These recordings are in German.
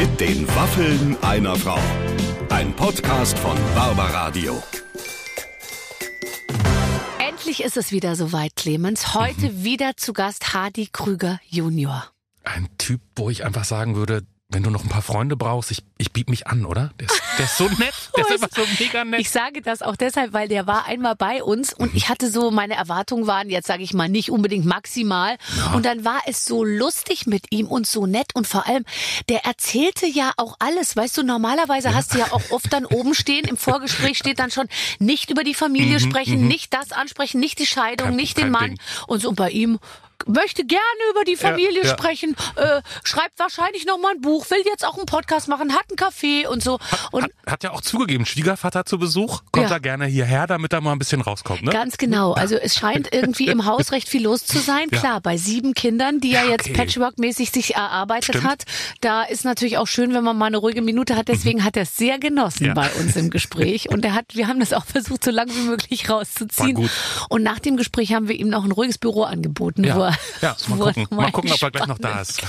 Mit den Waffeln einer Frau. Ein Podcast von Barbaradio. Endlich ist es wieder soweit, Clemens. Heute Mhm. wieder zu Gast Hardy Krüger Junior. Ein Typ, wo ich einfach sagen würde, wenn du noch ein paar Freunde brauchst, ich, ich biete mich an, oder? Der ist, der ist so nett. Der ist einfach so mega nett. Ich sage das auch deshalb, weil der war einmal bei uns und ich hatte so, meine Erwartungen waren jetzt, sage ich mal, nicht unbedingt maximal. Und dann war es so lustig mit ihm und so nett und vor allem, der erzählte ja auch alles. Weißt du, normalerweise hast du ja auch oft dann oben stehen, im Vorgespräch steht dann schon, nicht über die Familie sprechen, nicht das ansprechen, nicht die Scheidung, Kein- nicht den Mann. Ding. Und so und bei ihm möchte gerne über die Familie ja. sprechen, äh, schreibt wahrscheinlich noch mal ein Buch, will jetzt auch einen Podcast machen, hat einen Kaffee und so. Und hat, hat ja auch zugegeben, Schwiegervater zu Besuch, kommt Ja. er gerne hierher, damit er mal ein bisschen rauskommt, ne? Ganz genau. Also es scheint irgendwie im Haus recht viel los zu sein. Ja. Klar, bei sieben Kindern, die er Ja, jetzt okay. Patchwork-mäßig sich erarbeitet Stimmt. hat, da ist natürlich auch schön, wenn man mal eine ruhige Minute hat. Deswegen hat er es sehr genossen Ja. bei uns im Gespräch. Und er hat, wir haben das auch versucht, so lange wie möglich rauszuziehen. Und nach dem Gespräch haben wir ihm noch ein ruhiges Büro angeboten, wo ja, er, ja mal gucken, mal gucken, ob er gleich noch da ist.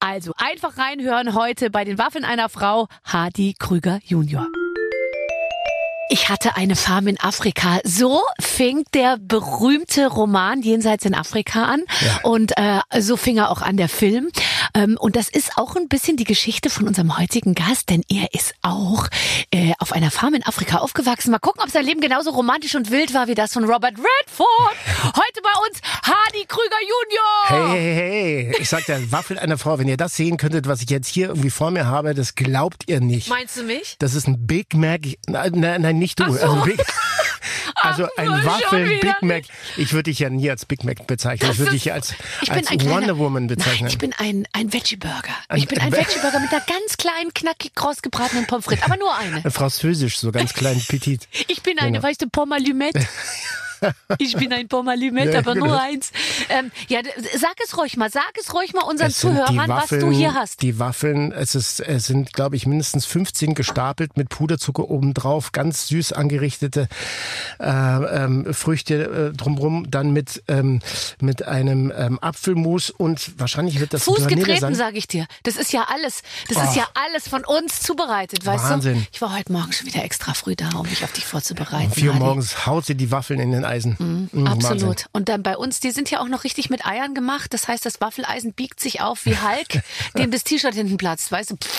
Also einfach reinhören heute bei den Waffen einer Frau, Hardy Krüger Junior. Ich hatte eine Farm in Afrika. So fing der berühmte Roman Jenseits in Afrika an. Und äh, so fing er auch an der Film. Ähm, und das ist auch ein bisschen die Geschichte von unserem heutigen Gast, denn er ist auch äh, auf einer Farm in Afrika aufgewachsen. Mal gucken, ob sein Leben genauso romantisch und wild war wie das von Robert Redford. Heute bei uns Hardy Krüger Junior. Hey, hey, hey. Ich sag der Waffel einer Frau, wenn ihr das sehen könntet, was ich jetzt hier irgendwie vor mir habe, das glaubt ihr nicht. Meinst du mich? Das ist ein Big Mac. Nein, nein, nicht du. Ach so. Also, Big, also ein schon Waffel wieder Big Mac. Ich würde dich ja nie als Big Mac bezeichnen. Ich würde dich als, als ein kleiner- Wonder Woman bezeichnen. Nein, ich bin ein, ein Veggie-Burger. Ein- Ich bin ein ein Ve- Veggie-Burger mit einer ganz kleinen, knackig kross gebratenen Pommes frites. Aber nur eine. Französisch, so ganz klein, petit. Ich bin eine, Genau. weißt du, Pommes. Ich bin ein Ja, aber nur eins. Ähm, ja, sag es ruhig mal, sag es ruhig mal unseren Zuhörern, was du hier hast. Die Waffeln, es, ist, es sind, glaube ich, mindestens 15 gestapelt mit Puderzucker obendrauf, ganz süß angerichtete äh, ähm, Früchte äh, drumrum, dann mit, ähm, mit einem ähm, Apfelmus und wahrscheinlich wird das Fuß getreten, sein. sag ich dir. Das ist ja alles, das ist Oh. ja alles von uns zubereitet, weißt du? Wahnsinn. Ich war heute Morgen schon wieder extra früh da, um mich auf dich vorzubereiten. Um vier Uhr morgens haut sie die Waffeln in den Eisen. Mhm, Absolut. Wahnsinn. Und dann bei uns, die sind ja auch noch richtig mit Eiern gemacht. Das heißt, das Waffeleisen biegt sich auf wie Hulk, dem das T-Shirt hinten platzt, weißt du? Pff,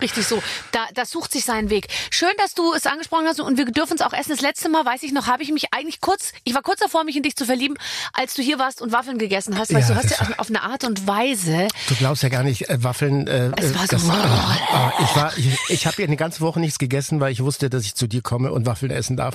Richtig so. Da, das sucht sich seinen Weg. Schön, dass du es angesprochen hast und wir dürfen es auch essen. Das letzte Mal, weiß ich noch, habe ich mich eigentlich kurz, ich war kurz davor, mich in dich zu verlieben, als du hier warst und Waffeln gegessen hast. Weißt Ja, du, hast ja auf eine Art und Weise. Du glaubst ja gar nicht, äh, Waffeln. Äh, Es war so- das, ah, ich war, ich, ich habe ja eine ganze Woche nichts gegessen, weil ich wusste, dass ich zu dir komme und Waffeln essen darf.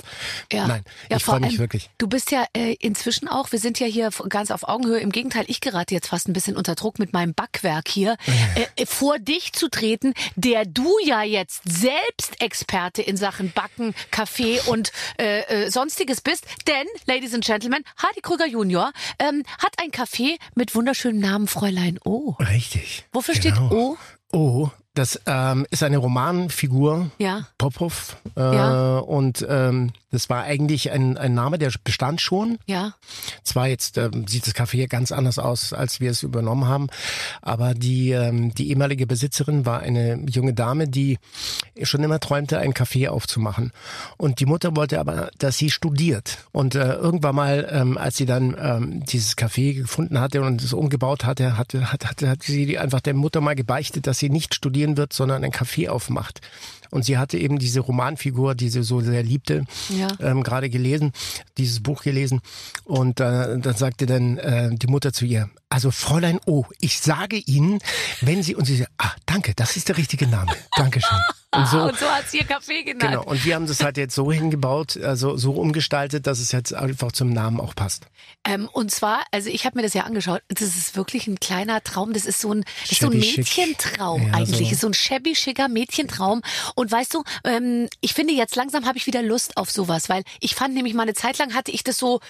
Ja. Nein, ja, ich freue mich allem, wirklich. Du bist ja äh, inzwischen auch, wir sind ja hier ganz auf Augenhöhe. Im Gegenteil, ich gerate jetzt fast ein bisschen unter Druck mit meinem Backwerk hier, äh, äh, vor dich zu treten, der du ja jetzt selbst Experte in Sachen Backen, Kaffee und äh, äh, sonstiges bist. Denn, Ladies and Gentlemen, Hardy Krüger Junior ähm, hat ein Café mit wunderschönem Namen Fräulein O. Richtig. Wofür Genau. steht O? Oh, das ähm, ist eine Romanfigur. Ja. Popov. Äh, Ja. Und ähm, das war eigentlich ein, ein Name, der bestand schon. Ja. Zwar jetzt ähm, sieht das Café hier ganz anders aus, als wir es übernommen haben, aber die, ähm, die ehemalige Besitzerin war eine junge Dame, die schon immer träumte, ein Café aufzumachen. Und die Mutter wollte aber, dass sie studiert. Und äh, irgendwann mal, ähm, als sie dann ähm, dieses Café gefunden hatte und es umgebaut hatte, hatte, hat, hat, hat sie einfach der Mutter mal gebeichtet, dass sie nicht studieren wird, sondern ein Café aufmacht. Und sie hatte eben diese Romanfigur, die sie so sehr liebte, Ja. ähm, gerade gelesen, dieses Buch gelesen. Und äh, dann sagte dann äh, die Mutter zu ihr, also Fräulein O, ich sage Ihnen, wenn Sie, und sie sagt, ah, danke, das ist der richtige Name. Dankeschön. Und so, Und so hat's hier Kaffee genannt. genau. Und wir haben das halt jetzt so hingebaut, also so umgestaltet, dass es jetzt einfach zum Namen auch passt. Ähm, und zwar, also ich habe mir das ja angeschaut, das ist wirklich ein kleiner Traum, das ist so ein, das ist so ein. Mädchentraum Ja, eigentlich, so. so. ein shabby schicker Mädchentraum. Und weißt du, ähm, ich finde jetzt langsam habe ich wieder Lust auf sowas, weil ich fand nämlich mal eine Zeit lang hatte ich das so,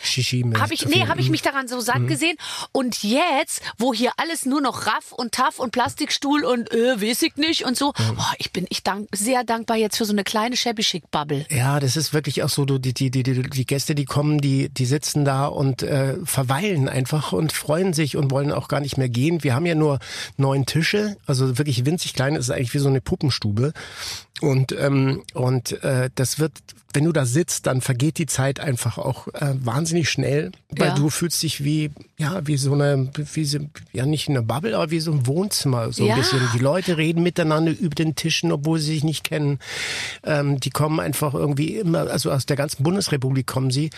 habe ich, nee, habe ich mich daran so satt gesehen. Und jetzt jetzt, wo hier alles nur noch Raff und Taff und Plastikstuhl und äh, weiß ich nicht und so. Oh, ich bin ich dank, sehr dankbar jetzt für so eine kleine shabby chic Bubble. Ja, das ist wirklich auch so, du, die, die, die, die, die Gäste, die kommen, die, die sitzen da und äh, verweilen einfach und freuen sich und wollen auch gar nicht mehr gehen. Wir haben ja nur neun Tische, also wirklich winzig klein, das ist eigentlich wie so eine Puppenstube. Und, ähm, und äh, das wird, wenn du da sitzt, dann vergeht die Zeit einfach auch äh, wahnsinnig schnell, weil Ja. du fühlst dich wie, ja, wie so eine, wie so, ja nicht eine Bubble, aber wie so ein Wohnzimmer, so Ja. ein bisschen. Die Leute reden miteinander über den Tischen, obwohl sie sich nicht kennen. Ähm, die kommen einfach irgendwie immer, also aus der ganzen Bundesrepublik kommen sie,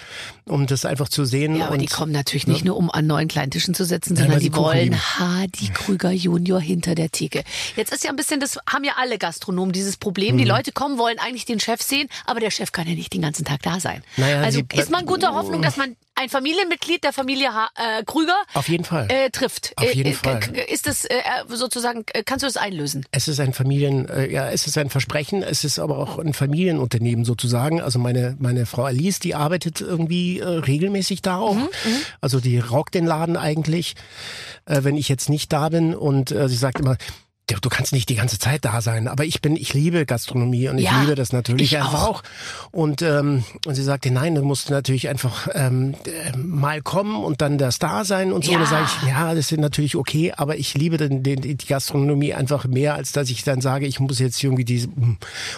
um das einfach zu sehen. Ja, aber und, die kommen natürlich nicht nur, um an neuen kleinen Tischen zu sitzen, sondern sie die wollen. Hardy Krüger Junior hinter der Theke. Jetzt ist ja ein bisschen, das haben ja alle Gastronomen dieses Problem. Mhm. Die Leute kommen, wollen eigentlich den Chef sehen, aber der Chef kann ja nicht den ganzen Tag da sein. Naja, also ist man guter Hoffnung, dass man ein Familienmitglied der Familie ha äh, Krüger Auf jeden Fall. äh, trifft. Auf Äh, jeden äh, Fall. Ist das äh, sozusagen, äh, kannst du das einlösen? Es ist ein Familien, äh, ja, es ist ein Versprechen, es ist aber auch ein Familienunternehmen sozusagen. Also meine meine Frau Alice, die arbeitet irgendwie äh, regelmäßig da auch. Also die rockt den Laden eigentlich, äh, wenn ich jetzt nicht da bin und äh, sie sagt immer du kannst nicht die ganze Zeit da sein, aber ich bin, ich liebe Gastronomie und ich Ja, liebe das natürlich ich einfach auch. auch. Und ähm, und sie sagte, nein, du musst natürlich einfach ähm, äh, mal kommen und dann der Star sein und so. Ja. Und da sage ich, ja, das ist natürlich okay, aber ich liebe den, den, die Gastronomie einfach mehr, als dass ich dann sage, ich muss jetzt irgendwie diese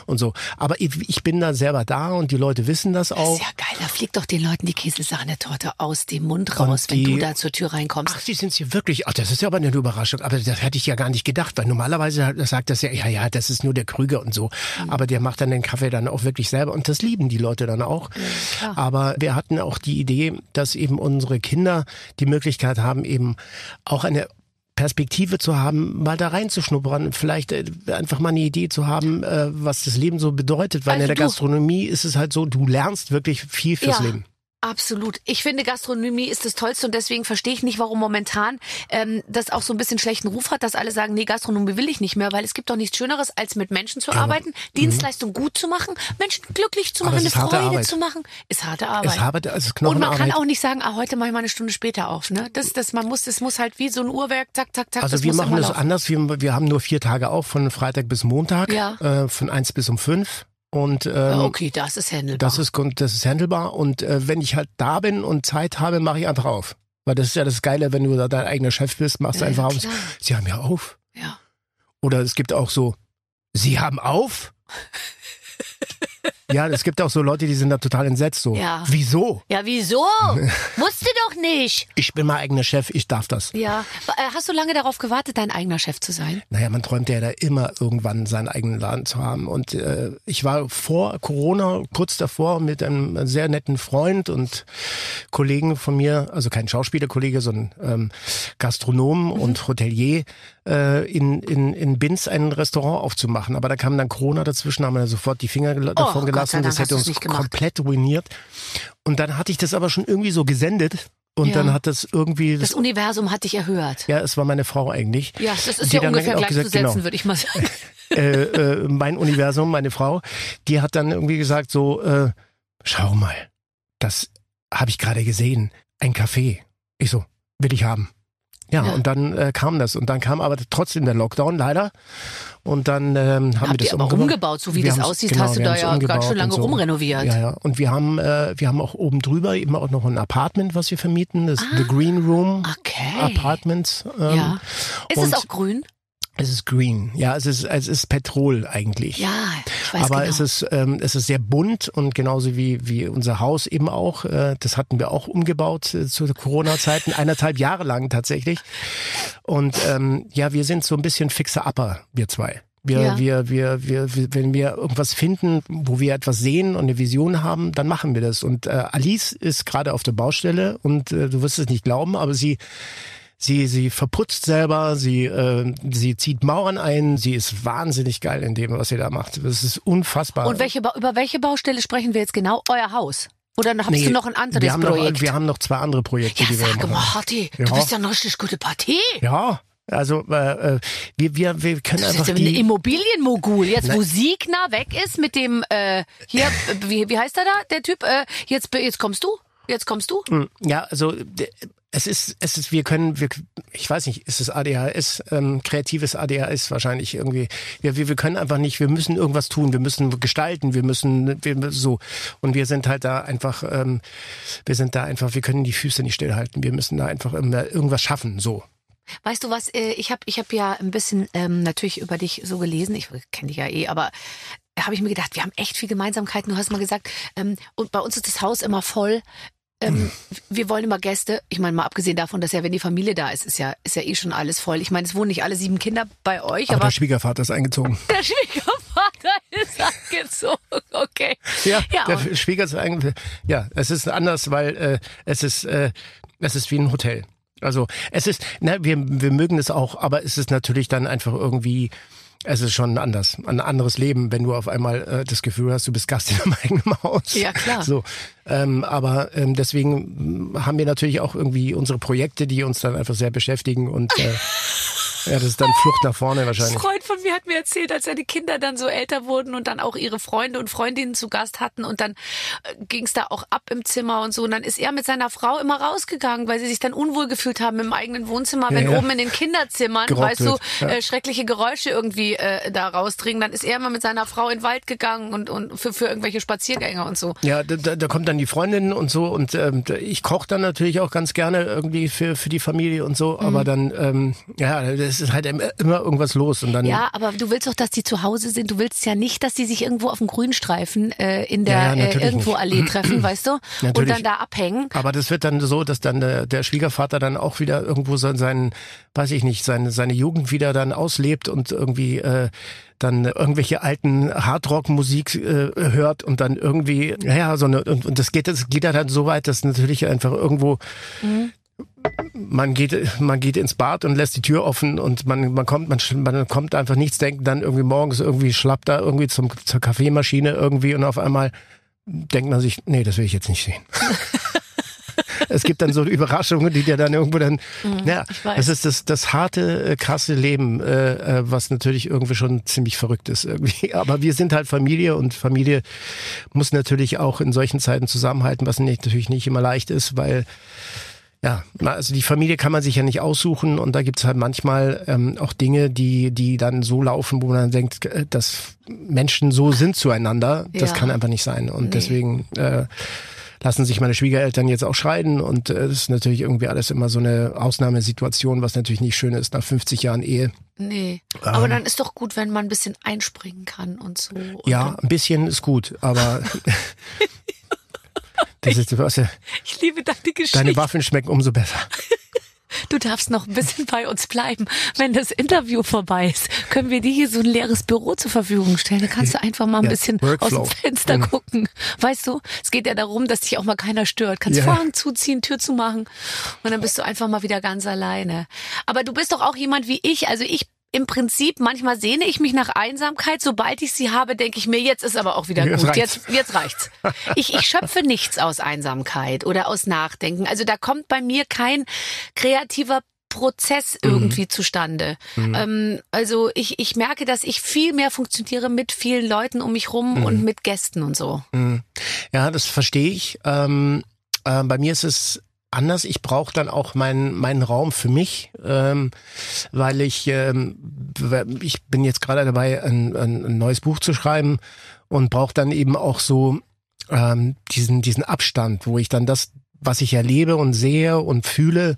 und so. Aber ich, ich bin da selber da und die Leute wissen das Das auch. ist ja geil, da fliegt doch den Leuten die Käsesahnetorte aus dem Mund raus, Und wenn du die- da zur Tür reinkommst. Ach, Sie sind Sie wirklich? Ach, das ist ja aber eine Überraschung. Aber das hätte ich ja gar nicht gedacht, weil normalerweise sagt das ja, ja, ja, das ist nur der Krüger und so. Mhm. Aber der macht dann den Kaffee dann auch wirklich selber und das lieben die Leute dann auch. aber wir hatten auch die Idee, dass eben unsere Kinder die Möglichkeit haben, eben auch eine Perspektive zu haben, mal da reinzuschnuppern, vielleicht äh, einfach mal eine Idee zu haben, äh, was das Leben so bedeutet. Weil Also in der Gastronomie ist es halt so, du lernst wirklich viel fürs Ja. Leben. Absolut. Ich finde, Gastronomie ist das Tollste und deswegen verstehe ich nicht, warum momentan ähm, das auch so ein bisschen schlechten Ruf hat, dass alle sagen, nee, Gastronomie will ich nicht mehr, weil es gibt doch nichts Schöneres, als mit Menschen zu arbeiten, Dienstleistung gut zu machen, Menschen glücklich zu mhm. Machen, eine ist harte Freude Arbeit. zu machen. Ist harte Arbeit. Habe, es ist und man kann auch nicht sagen, ah, heute mache ich mal eine Stunde später auf. Ne? Das, das, man muss, das muss halt wie so ein Uhrwerk, zack, zack, zack. Also wir machen das anders. Wir, wir haben nur vier Tage auf, von Freitag bis Montag, Ja. äh, von eins bis um fünf. Und ähm, Ja, okay, das ist handelbar. das ist das ist handelbar. Und äh, wenn ich halt da bin und Zeit habe, mache ich einfach auf. Weil das ist ja das Geile, wenn du da dein eigener Chef bist, machst du Ja, einfach ja, auf. Sie haben ja auf. ja. Oder es gibt auch so, Sie haben auf. ja, es gibt auch so Leute, die sind da total entsetzt. So, Ja. wieso? ja, wieso? Musste doch nicht. Ich bin mein eigener Chef, ich darf das. Ja. Äh, Hast du lange darauf gewartet, dein eigener Chef zu sein? Naja, man träumt ja da immer irgendwann seinen eigenen Laden zu haben. Und äh, ich war vor Corona kurz davor mit einem sehr netten Freund und Kollegen von mir, also kein Schauspielerkollege, sondern ähm, Gastronom Mhm. und Hotelier, äh, in, in, in Binz ein Restaurant aufzumachen. Aber da kam dann Corona dazwischen, haben wir sofort die Finger gel davon Oh, gelassen. Das hätte uns komplett ruiniert. Und dann hatte ich das aber schon irgendwie so gesendet. Und Ja. dann hat das irgendwie, Das das, Universum hat dich erhört. ja, es war meine Frau eigentlich. Ja, das ist Die ja ungefähr gleichzusetzen, genau. würde ich mal sagen. äh, äh, mein Universum, meine Frau, die hat dann irgendwie gesagt so, äh, schau mal, das habe ich gerade gesehen, ein Café. Ich so, will ich haben. Ja, Ja. und dann äh, kam das und dann kam aber trotzdem der Lockdown leider und dann ähm, haben wir Habt das ihr aber umgebaut. so wie Wir das aussieht, genau, hast du wir da ja ganz schön lange so. rumrenoviert. Ja, ja. Und wir haben, äh, wir haben auch oben drüber eben auch noch ein Apartment, was wir vermieten, das The Green Room Ah, Okay. Apartments. Ähm, Ja. Ist es auch grün? Es ist green, ja, es ist, es ist Petrol eigentlich. Ja, ich weiß Aber genau. es ist ähm, es ist sehr bunt und genauso wie wie unser Haus eben auch. Äh, das hatten wir auch umgebaut äh, zu Corona-Zeiten, eineinhalb Jahre lang tatsächlich. Und ähm, ja, wir sind so ein bisschen fixer Upper, wir zwei. Wir, Ja. wir, wir, wir, wir, wenn wir irgendwas finden, wo wir etwas sehen und eine Vision haben, dann machen wir das. Und äh, Alice ist gerade auf der Baustelle und äh, du wirst es nicht glauben, aber sie Sie, sie verputzt selber, sie, äh, sie zieht Mauern ein, sie ist wahnsinnig geil in dem, was sie da macht. Das ist unfassbar. Und welche, über welche Baustelle sprechen wir jetzt genau? Euer Haus? Oder habt Nee, du noch ein anderes wir haben Projekt? Noch, wir haben noch zwei andere Projekte, ja, die wir sag machen. mal, Harti, Ja. du bist ja eine richtig gute Partie. Ja, also äh, äh, wir, wir, wir können Das ist einfach ein die... Immobilienmogul. Jetzt, wo Nein. Siegner weg ist mit dem, äh, hier, wie, wie heißt er da, der Typ? Äh, jetzt, jetzt kommst du? Jetzt kommst du? Ja, also es ist, es ist, wir können, wir, ich weiß nicht, ist es ADHS, ähm, kreatives ADHS wahrscheinlich irgendwie. Wir, wir, wir können einfach nicht, wir müssen irgendwas tun, wir müssen gestalten, wir müssen, wir so. Und wir sind halt da einfach, ähm, wir sind da einfach, wir können die Füße nicht stillhalten, wir müssen da einfach immer irgendwas schaffen, so. Weißt du was, äh, ich habe ich hab ja ein bisschen ähm, natürlich über dich so gelesen, ich kenne dich ja eh, aber habe ich mir gedacht, wir haben echt viel Gemeinsamkeiten. Du hast mal gesagt, ähm, und bei uns ist das Haus immer voll. Ähm, wir wollen immer Gäste. Ich meine, mal abgesehen davon, dass ja, wenn die Familie da ist, ist ja, ist ja eh schon alles voll. Ich meine, es wohnen nicht alle sieben Kinder bei euch, Aber, aber, der Schwiegervater ist eingezogen. der Schwiegervater ist angezogen. Okay. Ja, Ja, der Schwiegervater ist eigentlich, ja, es ist anders, weil äh, es ist, äh, es ist wie ein Hotel. Also es ist, na, wir, wir mögen es auch, aber es ist natürlich dann einfach irgendwie, es ist schon anders, ein anderes Leben, wenn du auf einmal äh, das Gefühl hast, du bist Gast in deinem eigenen Haus. Ja, klar. So, ähm, aber ähm, deswegen haben wir natürlich auch irgendwie unsere Projekte, die uns dann einfach sehr beschäftigen und äh, ja, das ist dann Flucht nach vorne Ein wahrscheinlich. Freund von mir hat mir erzählt, als seine Kinder dann so älter wurden und dann auch ihre Freunde und Freundinnen zu Gast hatten und dann ging es da auch ab im Zimmer und so. Und dann ist er mit seiner Frau immer rausgegangen, weil sie sich dann unwohl gefühlt haben im eigenen Wohnzimmer, wenn Ja, ja. oben in den Kinderzimmern, weißt du, ja. äh, schreckliche Geräusche irgendwie äh, da rausdringen. Dann ist er immer mit seiner Frau in den Wald gegangen und, und für, für irgendwelche Spaziergänge und so. Ja, da, da, da kommt dann die Freundin und so und ähm, ich koche dann natürlich auch ganz gerne irgendwie für für die Familie und so, Mhm. aber dann ähm, ja, das ist halt immer irgendwas los und dann Ja, aber du willst doch, dass die zu Hause sind. Du willst ja nicht, dass die sich irgendwo auf dem Grünstreifen äh, in der Ja, ja, äh, irgendwo nicht. Allee treffen, weißt du? Und Natürlich. dann da abhängen. aber das wird dann so, dass dann der, der Schwiegervater dann auch wieder irgendwo so seinen, weiß ich nicht, seine seine Jugend wieder dann auslebt und irgendwie äh, dann irgendwelche alten Hardrock-Musik äh, hört und dann irgendwie, ja, so eine, und, und das geht, das geht dann so weit, dass natürlich einfach irgendwo man geht, man geht ins Bad und lässt die Tür offen und man, man kommt, man, man kommt einfach nichts denken, dann irgendwie morgens irgendwie schlappt da irgendwie zum, zur Kaffeemaschine irgendwie und auf einmal denkt man sich, nee, das will ich jetzt nicht sehen. es gibt dann so Überraschungen, die dir dann irgendwo dann, ja, Mhm, weiß. das ist das, das harte, äh, krasse Leben, äh, äh, was natürlich irgendwie schon ziemlich verrückt ist irgendwie. Aber wir sind halt Familie und Familie muss natürlich auch in solchen Zeiten zusammenhalten, was nicht, natürlich nicht immer leicht ist, weil ja, also die Familie kann man sich ja nicht aussuchen und da gibt's halt manchmal ähm, auch Dinge, die, die dann so laufen, wo man dann denkt, äh, dass Menschen so sind zueinander. Das Ja. kann einfach nicht sein. Und Nee. deswegen äh, lassen sich meine Schwiegereltern jetzt auch scheiden und äh, das ist natürlich irgendwie alles immer so eine Ausnahmesituation, was natürlich nicht schön ist nach 50 Jahren Ehe. Nee. Aber dann ist doch gut, wenn man ein bisschen einspringen kann und so. Und Ja, ein bisschen ist gut, aber das ist, ja, Ich liebe deine Geschichte. deine Waffen schmecken umso besser. Du darfst noch ein bisschen bei uns bleiben. Wenn das Interview vorbei ist, können wir dir hier so ein leeres Büro zur Verfügung stellen. Da kannst du einfach mal ein Ja, bisschen Workflow. aus dem Fenster Genau. gucken. Weißt du, es geht ja darum, dass dich auch mal keiner stört. Kannst Ja. Vorhang zuziehen, Tür zu machen und dann bist du einfach mal wieder ganz alleine. Aber du bist doch auch jemand wie ich. Also ich im Prinzip, manchmal sehne ich mich nach Einsamkeit. Sobald ich sie habe, denke ich mir, jetzt ist aber auch wieder Jetzt gut. reicht's. Jetzt, jetzt reicht's. Ich, ich schöpfe nichts aus Einsamkeit oder aus Nachdenken. Also da kommt bei mir kein kreativer Prozess Mhm. irgendwie zustande. Ähm, also ich, ich merke, dass ich viel mehr funktioniere mit vielen Leuten um mich rum Mhm. und mit Gästen und so. Ja, das verstehe ich. Ähm, äh, bei mir ist es anders. Ich brauche dann auch meinen meinen Raum für mich, ähm, weil ich ähm, ich bin jetzt gerade dabei, ein, ein, neues Buch zu schreiben und brauche dann eben auch so ähm, diesen diesen Abstand, wo ich dann das, was ich erlebe und sehe und fühle,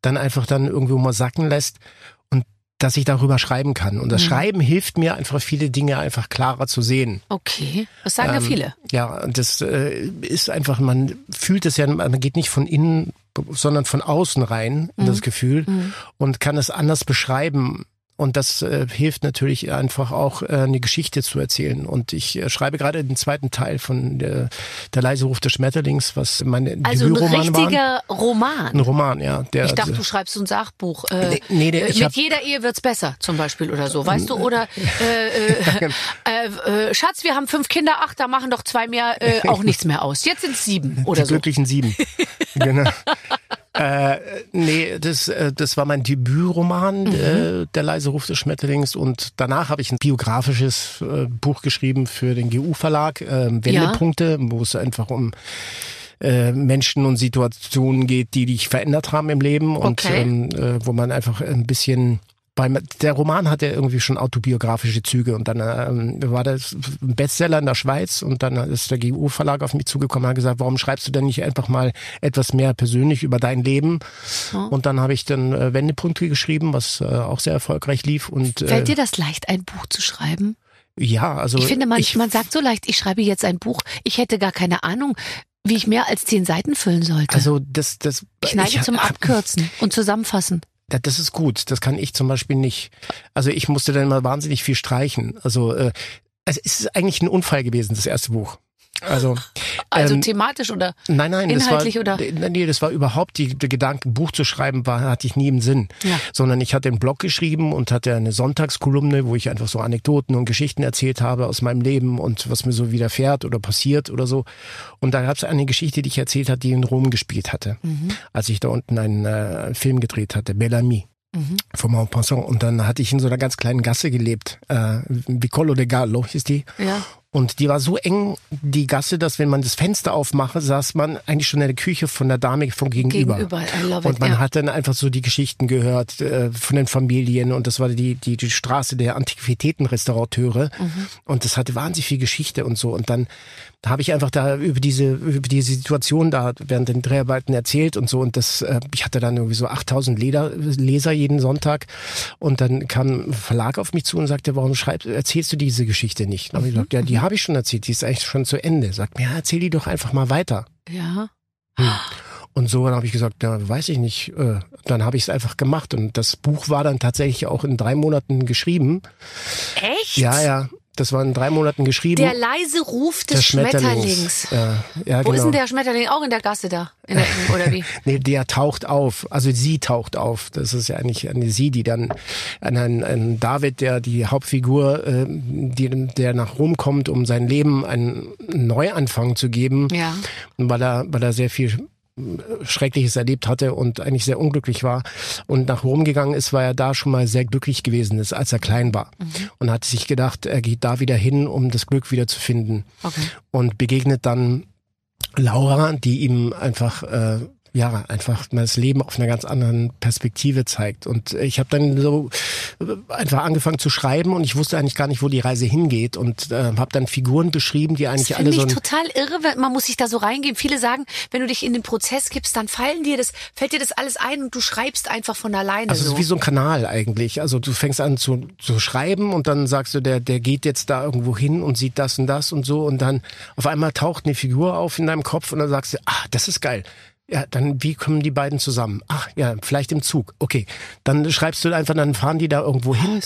dann einfach dann irgendwo mal sacken lässt dass ich darüber schreiben kann. Und das Schreiben hilft mir einfach viele Dinge einfach klarer zu sehen. Okay, das sagen ja Ähm, viele. Ja, und das äh, ist einfach, man fühlt es ja, man geht nicht von innen, sondern von außen rein, in Mhm. das Gefühl, und kann es anders beschreiben. Und das äh, hilft natürlich einfach auch, äh, eine Geschichte zu erzählen. Und ich äh, schreibe gerade den zweiten Teil von der, der leise Ruf des Schmetterlings, was meine Also ein Debütroman waren. richtiger Roman. Ein Roman, ja. Der, Ich dachte, du schreibst ein Sachbuch. Äh, Nee, nee, der- äh, mit hab- jeder Ehe wird's besser, zum Beispiel oder so, weißt du? Oder äh, äh, äh, äh, Schatz, wir haben fünf Kinder, ach, da machen doch zwei mehr äh, auch nichts mehr aus. Jetzt sind sieben oder die so. glücklichen sieben. genau. Äh, nee, das, äh, das war mein Debütroman, Mhm. äh, Der leise Ruf des Schmetterlings. Und danach habe ich ein biografisches äh, Buch geschrieben für den GU-Verlag, äh, Wendepunkte, wo es einfach um äh, Menschen und Situationen geht, die dich verändert haben im Leben und Okay. ähm, äh, wo man einfach ein bisschen beim, der Roman hatte irgendwie schon autobiografische Züge und dann ähm, war das ein Bestseller in der Schweiz und dann ist der GU-Verlag auf mich zugekommen und hat gesagt, warum schreibst du denn nicht einfach mal etwas mehr persönlich über dein Leben? Und dann habe ich dann äh, Wendepunkte geschrieben, was äh, auch sehr erfolgreich lief und äh, Fällt dir das leicht, ein Buch zu schreiben? ja, also Ich finde, man, ich, man sagt so leicht, ich schreibe jetzt ein Buch. Ich hätte gar keine Ahnung, wie ich mehr als zehn Seiten füllen sollte. also das das ich neige ich- zum Abkürzen und Zusammenfassen. Das ist gut. Das kann ich zum Beispiel nicht. Also ich musste dann immer wahnsinnig viel streichen. Also äh, es ist eigentlich ein Unfall gewesen, das erste Buch. Also Also ähm, thematisch oder Nein, nein, Inhaltlich das war, oder? Nee, nee, das war überhaupt die, der Gedanke, ein Buch zu schreiben, war, hatte ich nie im Sinn. Ja. Sondern ich hatte einen Blog geschrieben und hatte eine Sonntagskolumne, wo ich einfach so Anekdoten und Geschichten erzählt habe aus meinem Leben und was mir so widerfährt oder passiert oder so. Und da gab es eine Geschichte, die ich erzählt hatte, die in Rom gespielt hatte, Mhm. als ich da unten einen äh, Film gedreht hatte, Bellamy. Mhm. Vom Montpensier. Und dann hatte ich in so einer ganz kleinen Gasse gelebt. Äh, Vicolo de Gallo hieß die. ja. Und die war so eng, die Gasse, dass wenn man das Fenster aufmache, saß man eigentlich schon in der Küche von der Dame von gegenüber. Gegenüber. I love Und it. man ja. hat dann einfach so die Geschichten gehört äh, von den Familien und das war die, die, die Straße der Antiquitätenrestaurateure Mhm. und das hatte wahnsinnig viel Geschichte und so und dann da habe ich einfach da über diese über diese Situation da während den Dreharbeiten erzählt und so und das äh, ich hatte dann irgendwie so 8000 Leser, Leser jeden Sonntag und dann kam ein Verlag auf mich zu und sagte, warum schreibst erzählst du diese Geschichte nicht? Dann habe ich gesagt, ja, die habe ich schon erzählt, die ist eigentlich schon zu Ende. Sagt mir, ja, erzähl die doch einfach mal weiter. ja. Und so habe ich gesagt, ja, weiß ich nicht. Äh, Dann habe ich es einfach gemacht. Und das Buch war dann tatsächlich auch in drei Monaten geschrieben. Echt? Ja, ja. Das war in drei Monaten geschrieben. Der leise Ruf des, Schmetterlings. Ja, ja, Wo genau. ist denn der Schmetterling? Auch in der Gasse da? In der, oder wie? Nee, der taucht auf. Also sie taucht auf. Das ist ja eigentlich eine sie, die dann an einen, einen David, der die Hauptfigur, äh, die, der nach Rom kommt, um sein Leben einen Neuanfang zu geben. Ja. Und weil er, weil er sehr viel Schreckliches erlebt hatte und eigentlich sehr unglücklich war und nach Rom gegangen ist, war er da schon mal sehr glücklich gewesen ist, als er klein war. Und hat sich gedacht, er geht da wieder hin, um das Glück wieder zu finden. Okay. Und begegnet dann Laura, die ihm einfach äh, ja einfach das Leben auf einer ganz anderen Perspektive zeigt. Und ich habe dann so äh, einfach angefangen zu schreiben und ich wusste eigentlich gar nicht, wo die Reise hingeht und äh, habe dann Figuren beschrieben, die eigentlich Das alle finde so ich total irre, wenn man muss sich da so reingeben. Viele sagen, wenn du dich in den Prozess gibst, dann fallen dir das, fällt dir das alles ein und du schreibst einfach von alleine Also es so. ist wie so ein Kanal eigentlich. Also du fängst an zu, zu schreiben und dann sagst du, der, der geht jetzt da irgendwo hin und sieht das und das und so und dann auf einmal taucht eine Figur auf in deinem Kopf und dann sagst du, ah, das ist geil. Ja, dann wie kommen die beiden zusammen? Ach ja, vielleicht im Zug. Okay, dann schreibst du einfach, dann fahren die da irgendwo hin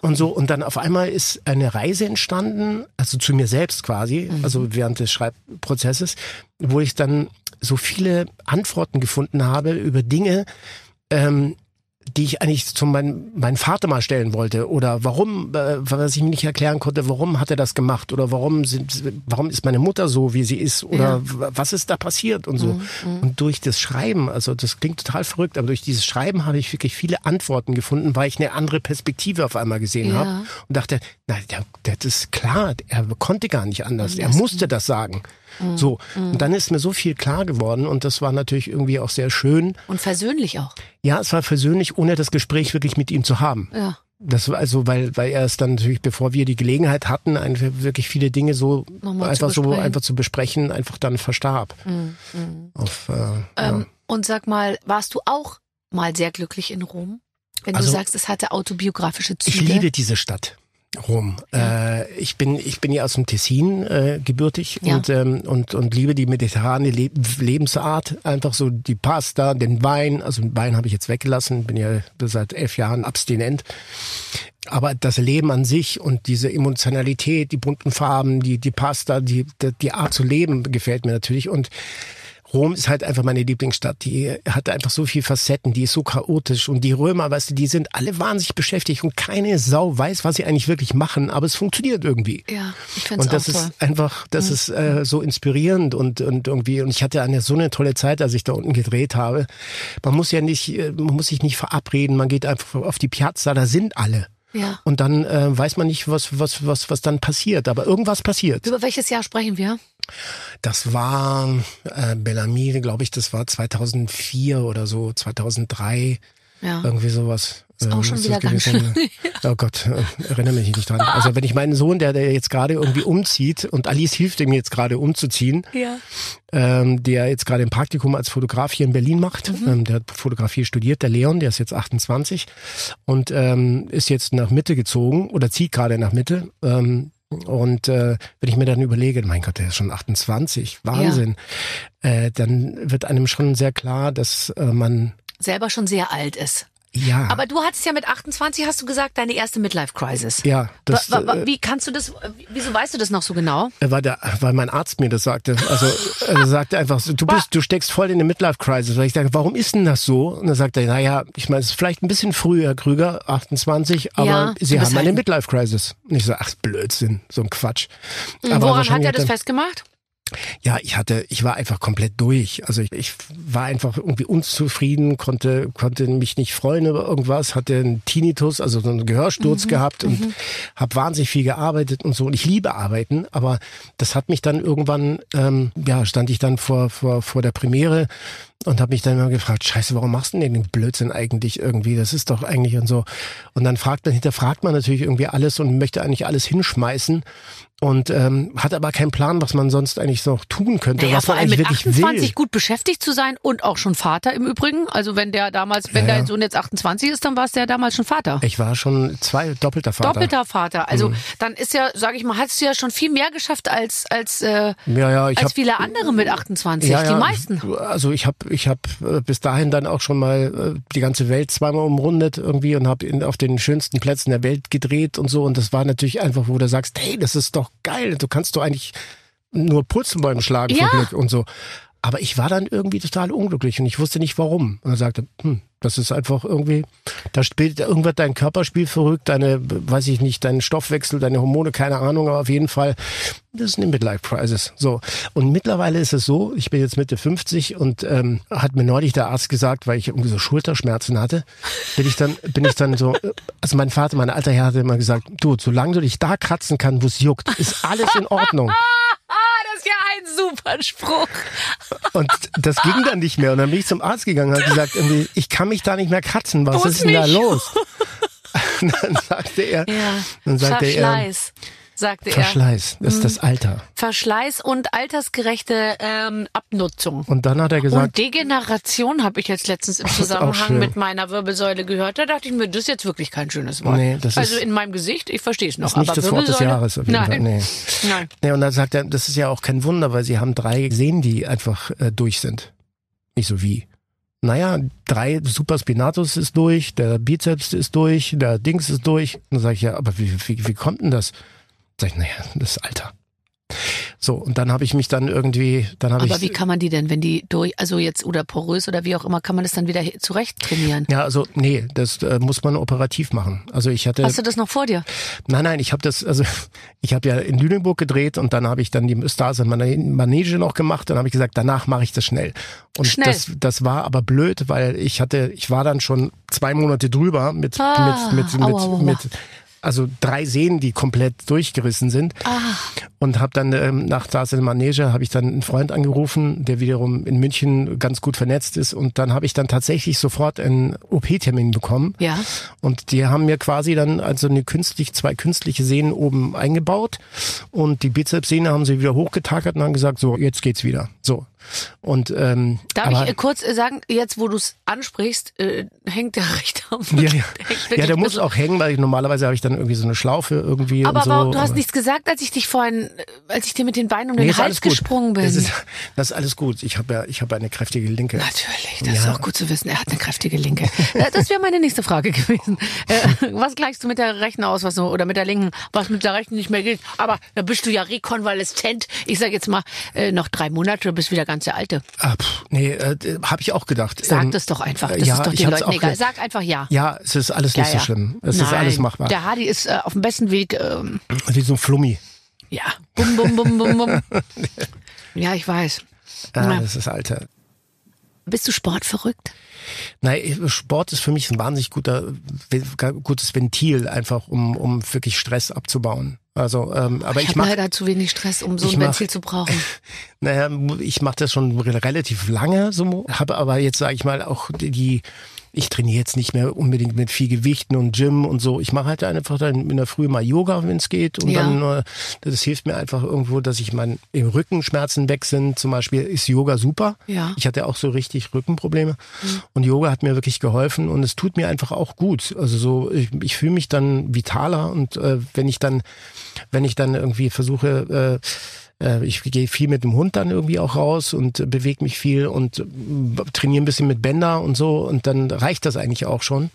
und so und dann auf einmal ist eine Reise entstanden, also zu mir selbst quasi, also während des Schreibprozesses, wo ich dann so viele Antworten gefunden habe über Dinge, ähm, die ich eigentlich zu meinem meinen Vater mal stellen wollte. Oder warum äh, was ich mir nicht erklären konnte warum hat er das gemacht? Oder warum sind warum ist meine Mutter so wie sie ist? Oder Ja. was ist da passiert und so? Und durch das Schreiben also das klingt total verrückt aber durch dieses Schreiben habe ich wirklich viele Antworten gefunden weil ich eine andere Perspektive auf einmal gesehen Ja. habe und dachte na das ist klar er konnte gar nicht anders er musste das sagen so und dann ist mir so viel klar geworden und das war natürlich irgendwie auch sehr schön und versöhnlich auch. ja, es war persönlich, ohne das Gespräch wirklich mit ihm zu haben. Ja. Das war also, weil, weil er es dann natürlich, bevor wir die Gelegenheit hatten, einfach wirklich viele Dinge so Nochmal einfach so einfach zu besprechen, einfach dann verstarb. Auf, äh, ja. Ähm, und sag mal, warst du auch mal sehr glücklich in Rom? Wenn Also- du sagst, es hatte autobiografische Züge. Ich liebe diese Stadt. Rom. Äh, ich bin ich bin ja aus dem Tessin äh, gebürtig Ja. und ähm, und und liebe die mediterrane Le Lebensart, einfach so die Pasta, den Wein. Also den Wein habe ich jetzt weggelassen, bin ja seit elf Jahren abstinent. Aber das Leben an sich und diese Emotionalität, die bunten Farben, die die Pasta, die die, die Art zu leben gefällt mir natürlich und Rom ist halt einfach meine Lieblingsstadt. Die hat einfach so viel Facetten, die ist so chaotisch. Und die Römer, weißt du, die sind alle wahnsinnig beschäftigt und keine Sau weiß, was sie eigentlich wirklich machen, aber es funktioniert irgendwie. Ja, ich finde es Und auch das toll. ist einfach, das ist äh, so inspirierend und, und irgendwie, und ich hatte eine so eine tolle Zeit, als ich da unten gedreht habe. Man muss ja nicht, äh, man muss sich nicht verabreden, man geht einfach auf die Piazza, da sind alle. Ja. Und dann äh, weiß man nicht, was, was, was, was dann passiert, aber irgendwas passiert. Über welches Jahr sprechen wir? Das war äh, Bellamy, glaube ich, das war 2004 oder so, 2003, Ja. irgendwie sowas. Ist auch Ähm, schon wieder ganz gewesen. Oh Gott, äh, erinnere mich nicht dran. Also wenn ich meinen Sohn, der, der jetzt gerade irgendwie umzieht und Alice hilft ihm jetzt gerade umzuziehen, Ja. ähm, der jetzt gerade ein Praktikum als Fotograf hier in Berlin macht. Mhm. Ähm, der hat Fotografie studiert, der Leon, der ist jetzt 28 und ähm, ist jetzt nach Mitte gezogen oder zieht gerade nach Mitte. Ähm, und äh, wenn ich mir dann überlege, mein Gott, der ist schon 28, Wahnsinn, äh, dann wird einem schon sehr klar, dass äh, man Selber schon sehr alt ist. Ja, Aber du hattest ja mit 28, hast du gesagt, deine erste Midlife-Crisis. ja, das wa, wa, äh, wie kannst du das, wieso weißt du das noch so genau? weil, der, weil mein Arzt mir das sagte. Also er sagte einfach, so, du bist, du steckst voll in der Midlife Crisis. Weil ich dachte, warum ist denn das so? Und er sagte, naja, ich meine, es ist vielleicht ein bisschen früher, Herr Krüger, 28, aber Ja, Sie haben eine halt- Midlife Crisis. Und ich so, ach Blödsinn, so ein Quatsch. Aber Woran hat er das dann- festgemacht? Ja, ich hatte, ich war einfach komplett durch. Also ich, ich war einfach irgendwie unzufrieden, konnte, konnte mich nicht freuen über irgendwas, hatte einen Tinnitus, also so einen Gehörsturz gehabt und habe wahnsinnig viel gearbeitet und so. Und ich liebe arbeiten, aber das hat mich dann irgendwann, ähm, ja, stand ich dann vor, vor, vor der Premiere und habe mich dann immer gefragt, scheiße, warum machst du denn den Blödsinn eigentlich irgendwie? Das ist doch eigentlich und so. Und dann fragt man, hinterfragt man natürlich irgendwie alles und möchte eigentlich alles hinschmeißen und ähm, hat aber keinen Plan, was man sonst eigentlich noch tun könnte, Naja, was vor man allem eigentlich mit wirklich 28 will. gut beschäftigt zu sein und auch schon Vater im Übrigen. Also wenn der damals, wenn Ja, ja. dein Sohn jetzt 28 ist, dann war es der damals schon Vater. Ich war schon zwei doppelter Vater. Doppelter Vater. Also Mhm. dann ist ja, sage ich mal, hast du ja schon viel mehr geschafft als als äh, Ja, als hab, viele andere mit 28. ja, die meisten. Also ich habe ich hab äh, bis dahin dann auch schon mal äh, die ganze Welt zweimal umrundet irgendwie und habe auf den schönsten Plätzen der Welt gedreht und so. Und das war natürlich einfach, wo du sagst, hey, das ist doch geil. Du kannst doch eigentlich nur Purzelbäume schlagen Ja. und so. Aber ich war dann irgendwie total unglücklich und ich wusste nicht warum. Und er sagte, hm, das ist einfach irgendwie, da spielt irgendwas dein Körper spielt verrückt, deine, weiß ich nicht, dein Stoffwechsel, deine Hormone, keine Ahnung, aber auf jeden Fall, das ist eine Midlife Crisis. So. Und mittlerweile ist es so, ich bin jetzt Mitte 50 und ähm, hat mir neulich der Arzt gesagt, weil ich irgendwie so Schulterschmerzen hatte, bin ich dann, bin ich dann so, also mein Vater, mein alter Herr hatte immer gesagt, du, solange du dich da kratzen kannst, wo es juckt, ist alles in Ordnung. Das ist ja ein super Spruch. Und das ging dann nicht mehr. Und dann bin ich zum Arzt gegangen und habe gesagt, irgendwie, ich kann mich da nicht mehr kratzen. Was Wo ist denn da los? Und dann sagte er, Ja. dann sagte er, Verschleiß, sagte er. Verschleiß, das ist das Alter. Verschleiß und altersgerechte ähm, Abnutzung. Und dann hat er Und gesagt, Degeneration habe ich jetzt letztens im Zusammenhang mit meiner Wirbelsäule gehört. Da dachte ich mir, das ist jetzt wirklich kein schönes Wort. Nee, das also ist- in meinem Gesicht, ich verstehe es noch. ist nicht aber das Wort des Jahres auf jeden Nein. Fall. Nee. Nein. Nee, und dann sagt er, das ist ja auch kein Wunder, weil sie haben drei Sehnen, die einfach äh, durch sind. Nicht so wie. Naja, drei Superspinatus ist durch, der Bizeps ist durch, der Dings ist durch. Und dann sage ich, ja, aber wie, wie, wie kommt denn das? Sag ich, naja, das ist Alter. So, und dann habe ich mich dann irgendwie, dann habe ich. Aber wie kann man die denn, wenn die durch, also jetzt oder porös oder wie auch immer, kann man das dann wieder zurecht trainieren? ja, also nee, das äh, muss man operativ machen. Also ich hatte Hast du das noch vor dir? Nein, nein, ich habe das, also ich habe ja in Lüneburg gedreht und dann habe ich dann die Stars in Manege noch gemacht. Dann habe ich gesagt, danach mache ich das schnell. Und Schnell. das, das war aber blöd, weil ich hatte, ich war dann schon zwei Monate drüber mit Ah, mit mit mit, aua, aua. mit also drei Sehnen, die komplett durchgerissen sind. Ah, Und habe dann ähm, nach in Manege habe ich dann einen Freund angerufen, der wiederum in München ganz gut vernetzt ist. Und dann habe ich dann tatsächlich sofort einen OP-Termin bekommen. ja. Und die haben mir quasi dann also eine künstlich, zwei künstliche Sehnen oben eingebaut und die Bizepssehne haben sie wieder hochgetakert und haben gesagt, so, jetzt geht's wieder. So. Und ähm, Darf aber, ich äh, kurz äh, sagen, jetzt wo du es ansprichst, äh, hängt der rechte Arm. ja, ja. ja, der muss auch hängen, weil ich, normalerweise habe ich dann irgendwie so eine Schlaufe irgendwie Aber, so. aber du hast aber- nichts gesagt, als ich dich vorhin, äh, als ich dir mit den Beinen um Nee, den ist Hals gesprungen bin. Das ist, das ist alles gut. Ich habe ja, ich habe eine kräftige Linke. Natürlich, das ist Ja. auch gut zu wissen. Er hat eine kräftige Linke. Das wäre meine nächste Frage gewesen. Äh, Was gleichst du mit der rechten aus, was so, oder mit der linken, was mit der rechten nicht mehr geht? Aber da bist du ja rekonvaleszent. Ich sage jetzt mal, äh, noch drei Monate, du bist wieder ganz der Alte. Ah, pff, nee, äh, habe ich auch gedacht. Sag Ähm, das doch einfach. äh, Das ja, ist doch den Leuten egal. Sag einfach ja. Ja, es ist alles nicht Ja, so schlimm. Es ist Nein, alles machbar. Der Hardy ist äh, auf dem besten Weg. Ähm, Wie so ein Flummi. ja. Bum, bum, bum, bum, bum. ja, ich weiß. Ja, Ja. das ist Alter. Bist du sportverrückt? Nein, Sport ist für mich ein wahnsinnig guter, gutes Ventil, einfach um, um wirklich Stress abzubauen. Also, ähm, aber ich, ich mache leider zu wenig Stress, um so ein mach- Ventil zu brauchen. Naja, ich mache das schon re- relativ lange, so habe aber jetzt sage ich mal auch die. Ich trainiere jetzt nicht mehr unbedingt mit viel Gewichten und Gym und so. Ich mache halt einfach dann in der Früh mal Yoga, wenn es geht. Und Ja. dann, äh, das hilft mir einfach irgendwo, dass ich mein im Rückenschmerzen weg sind. Zum Beispiel ist Yoga super. Ja. Ich hatte auch so richtig Rückenprobleme. Und Yoga hat mir wirklich geholfen und es tut mir einfach auch gut. Also so, ich, ich fühle mich dann vitaler und äh, wenn ich dann, wenn ich dann irgendwie versuche, äh, ich gehe viel mit dem Hund dann irgendwie auch raus und äh, bewege mich viel und äh, trainiere ein bisschen mit Bänder und so und dann reicht das eigentlich auch schon.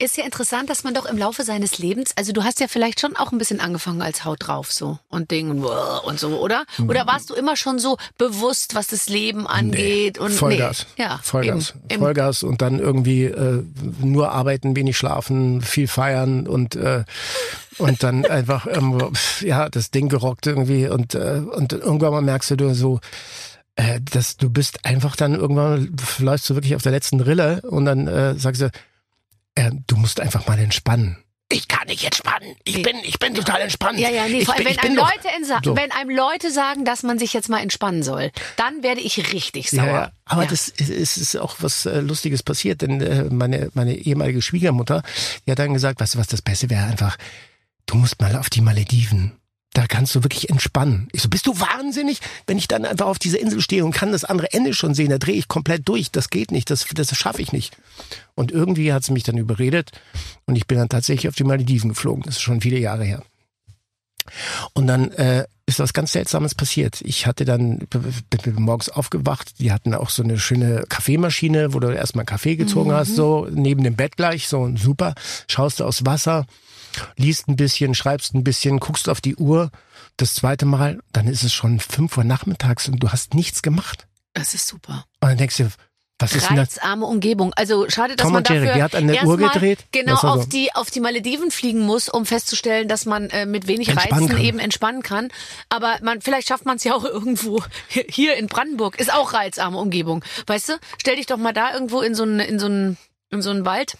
Ist ja interessant, dass man doch im Laufe seines Lebens, also du hast ja vielleicht schon auch ein bisschen angefangen als Haut drauf so und Ding und, und so, oder? Oder warst du immer schon so bewusst, was das Leben angeht und Vollgas. Nee. Ja, Vollgas. eben. Vollgas und dann irgendwie äh, nur arbeiten, wenig schlafen, viel feiern und äh, und dann einfach ähm, ja das Ding gerockt irgendwie und äh, und irgendwann mal merkst du so äh, dass du bist einfach dann irgendwann läufst du wirklich auf der letzten Rille und dann äh, sagst du äh, du musst einfach mal entspannen. Ich kann nicht entspannen. Ich bin ich bin total entspannt. Ja, ja, nee, vor allem, wenn bin einem, doch- Leute entsa- So. wenn einem Leute sagen, dass man sich jetzt mal entspannen soll, dann werde ich richtig sauer. Ja, ja. aber Ja. das ist, ist, ist auch was äh, Lustiges passiert, denn äh, meine, meine ehemalige Schwiegermutter, die hat dann gesagt, weißt du was, das Beste wäre einfach, du musst mal auf die Malediven. Da kannst du wirklich entspannen. Ich so, bist du wahnsinnig? Wenn ich dann einfach auf dieser Insel stehe und kann das andere Ende schon sehen, da drehe ich komplett durch. Das geht nicht, das, das schaffe ich nicht. Und irgendwie hat sie mich dann überredet und ich bin dann tatsächlich auf die Malediven geflogen. Das ist schon viele Jahre her. Und dann äh, ist was ganz Seltsames passiert. Ich hatte dann bin morgens aufgewacht. Die hatten auch so eine schöne Kaffeemaschine, wo du erstmal Kaffee gezogen hast, so neben dem Bett gleich, so super. Schaust du aufs Wasser, liest ein bisschen, schreibst ein bisschen, guckst auf die Uhr. Das zweite Mal, dann ist es schon fünf Uhr nachmittags und du hast nichts gemacht. Das ist super. Und dann denkst du, was ist denn das? Reizarme Umgebung. Also schade, dass Tom man Jerry, dafür hat an der Uhr gedreht? genau so. auf die auf die Malediven fliegen muss, um festzustellen, dass man äh, mit wenig Entspannen Reizen kann. eben entspannen kann. Aber man vielleicht schafft man es ja auch irgendwo hier in Brandenburg. Ist auch reizarme Umgebung, weißt du? Stell dich doch mal da irgendwo in so einen in so einen in so einen Wald.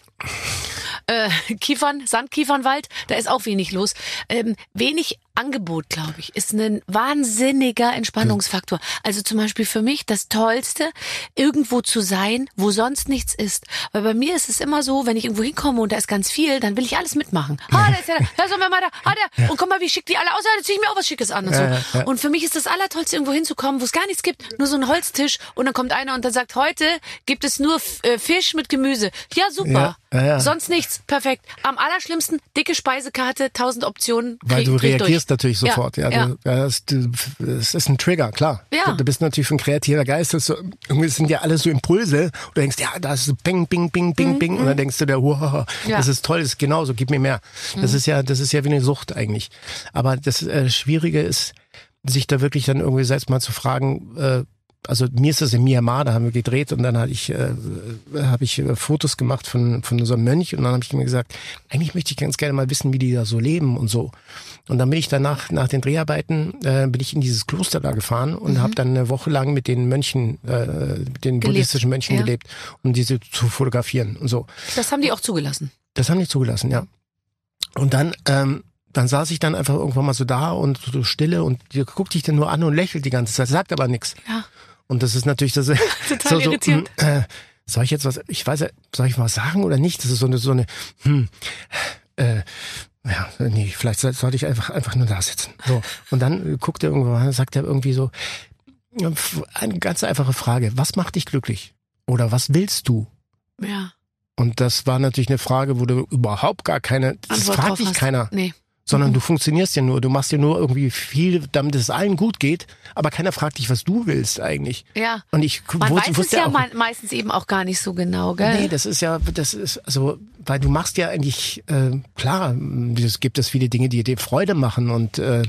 Äh, Kiefern, Sandkiefernwald, da ist auch wenig los. Ähm, wenig Angebot, glaube ich, ist ein wahnsinniger Entspannungsfaktor. Also zum Beispiel für mich das Tollste, irgendwo zu sein, wo sonst nichts ist. Weil bei mir ist es immer so, wenn ich irgendwo hinkomme und da ist ganz viel, dann will ich alles mitmachen. Ah, da ist ja, da ist mal da, ah, der, und guck mal, wie schick die alle aus, ja, da zieh ich mir auch was Schickes an und so. Ja, ja, ja. Und für mich ist das Allertollste, irgendwo hinzukommen, wo es gar nichts gibt, nur so ein Holztisch und dann kommt einer und dann sagt, heute gibt es nur äh, Fisch mit Gemüse. Ja, super. Sonst nichts. Perfekt. Am allerschlimmsten, dicke Speisekarte, tausend Optionen. Weil krieg- du ich reagierst natürlich sofort. Ja, ja. Das, du, das ist ein Trigger, klar. Ja. Du, bist natürlich ein kreativer Geist. Das, so, irgendwie sind ja alles so Impulse. Und du denkst, ja, da ist so Bing, Bing, Bing, Bing, Bing. Und dann denkst du dir, wow, Mhm, das ist toll, das ist genauso, gib mir mehr. Das ist ja, das ist ja wie eine Sucht eigentlich. Aber das äh, Schwierige ist, sich da wirklich dann irgendwie selbst mal zu fragen, äh, also mir ist das in Myanmar, da haben wir gedreht und dann ich, äh, habe ich äh, Fotos gemacht von, von unserem Mönch und dann habe ich mir gesagt, eigentlich möchte ich ganz gerne mal wissen, wie die da so leben und so. Und dann bin ich danach, nach den Dreharbeiten, äh, bin ich in dieses Kloster da gefahren und habe dann eine Woche lang mit den Mönchen, äh, mit den buddhistischen Mönchen ja. gelebt, um diese zu fotografieren und so. Das haben die auch zugelassen. Das haben die zugelassen, ja. Und dann, ähm, dann saß ich dann einfach irgendwann mal so da und so stille und die guckt dich dann nur an und lächelt die ganze Zeit, sagt aber nichts. Ja. Und das ist natürlich das Total irritierend. mm, äh, soll ich jetzt was, ich weiß ja, soll ich was sagen oder nicht? Das ist so eine, so eine, hm, äh, ja, nee, vielleicht soll- sollte ich einfach, einfach nur da sitzen. So. Und dann guckt er irgendwann, sagt er irgendwie so, eine ganz einfache Frage. Was macht dich glücklich? Oder was willst du? Ja. Und das war natürlich eine Frage, wo du überhaupt gar keine, das Antwort fragt dich hast. keiner, Nee. Sondern Mhm. du funktionierst ja nur, du machst ja nur irgendwie viel, damit es allen gut geht, aber keiner fragt dich, was du willst eigentlich. Ja. Und ich Man wus- weiß es wusste ja auch, me- meistens eben auch gar nicht so genau, gell? Nee, das ist ja, das ist, also, weil du machst ja eigentlich, äh, klar, es gibt es viele Dinge, die dir Freude machen und äh,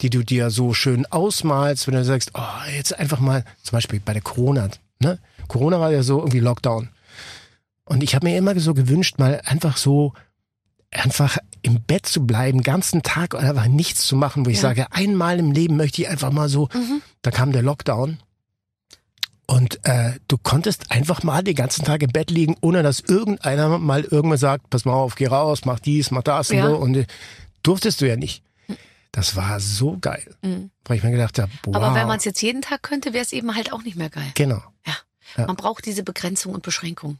die du dir so schön ausmalst, wenn du sagst, oh, jetzt einfach mal, zum Beispiel bei der Corona, ne? Corona war ja so irgendwie Lockdown. Und ich habe mir immer so gewünscht, mal einfach so, einfach im Bett zu bleiben, den ganzen Tag und einfach nichts zu machen, wo ich Ja. sage, einmal im Leben möchte ich einfach mal so, Mhm. da kam der Lockdown. Und äh, du konntest einfach mal den ganzen Tag im Bett liegen, ohne dass irgendeiner mal irgendwann sagt, pass mal auf, geh raus, mach dies, mach das Ja. und so. Und äh, durftest du ja nicht. Das war so geil. Weil ich mir gedacht habe. Mhm. Aber wenn man es jetzt jeden Tag könnte, wäre es eben halt auch nicht mehr geil. Genau. Ja. Ja. Man braucht diese Begrenzung und Beschränkung.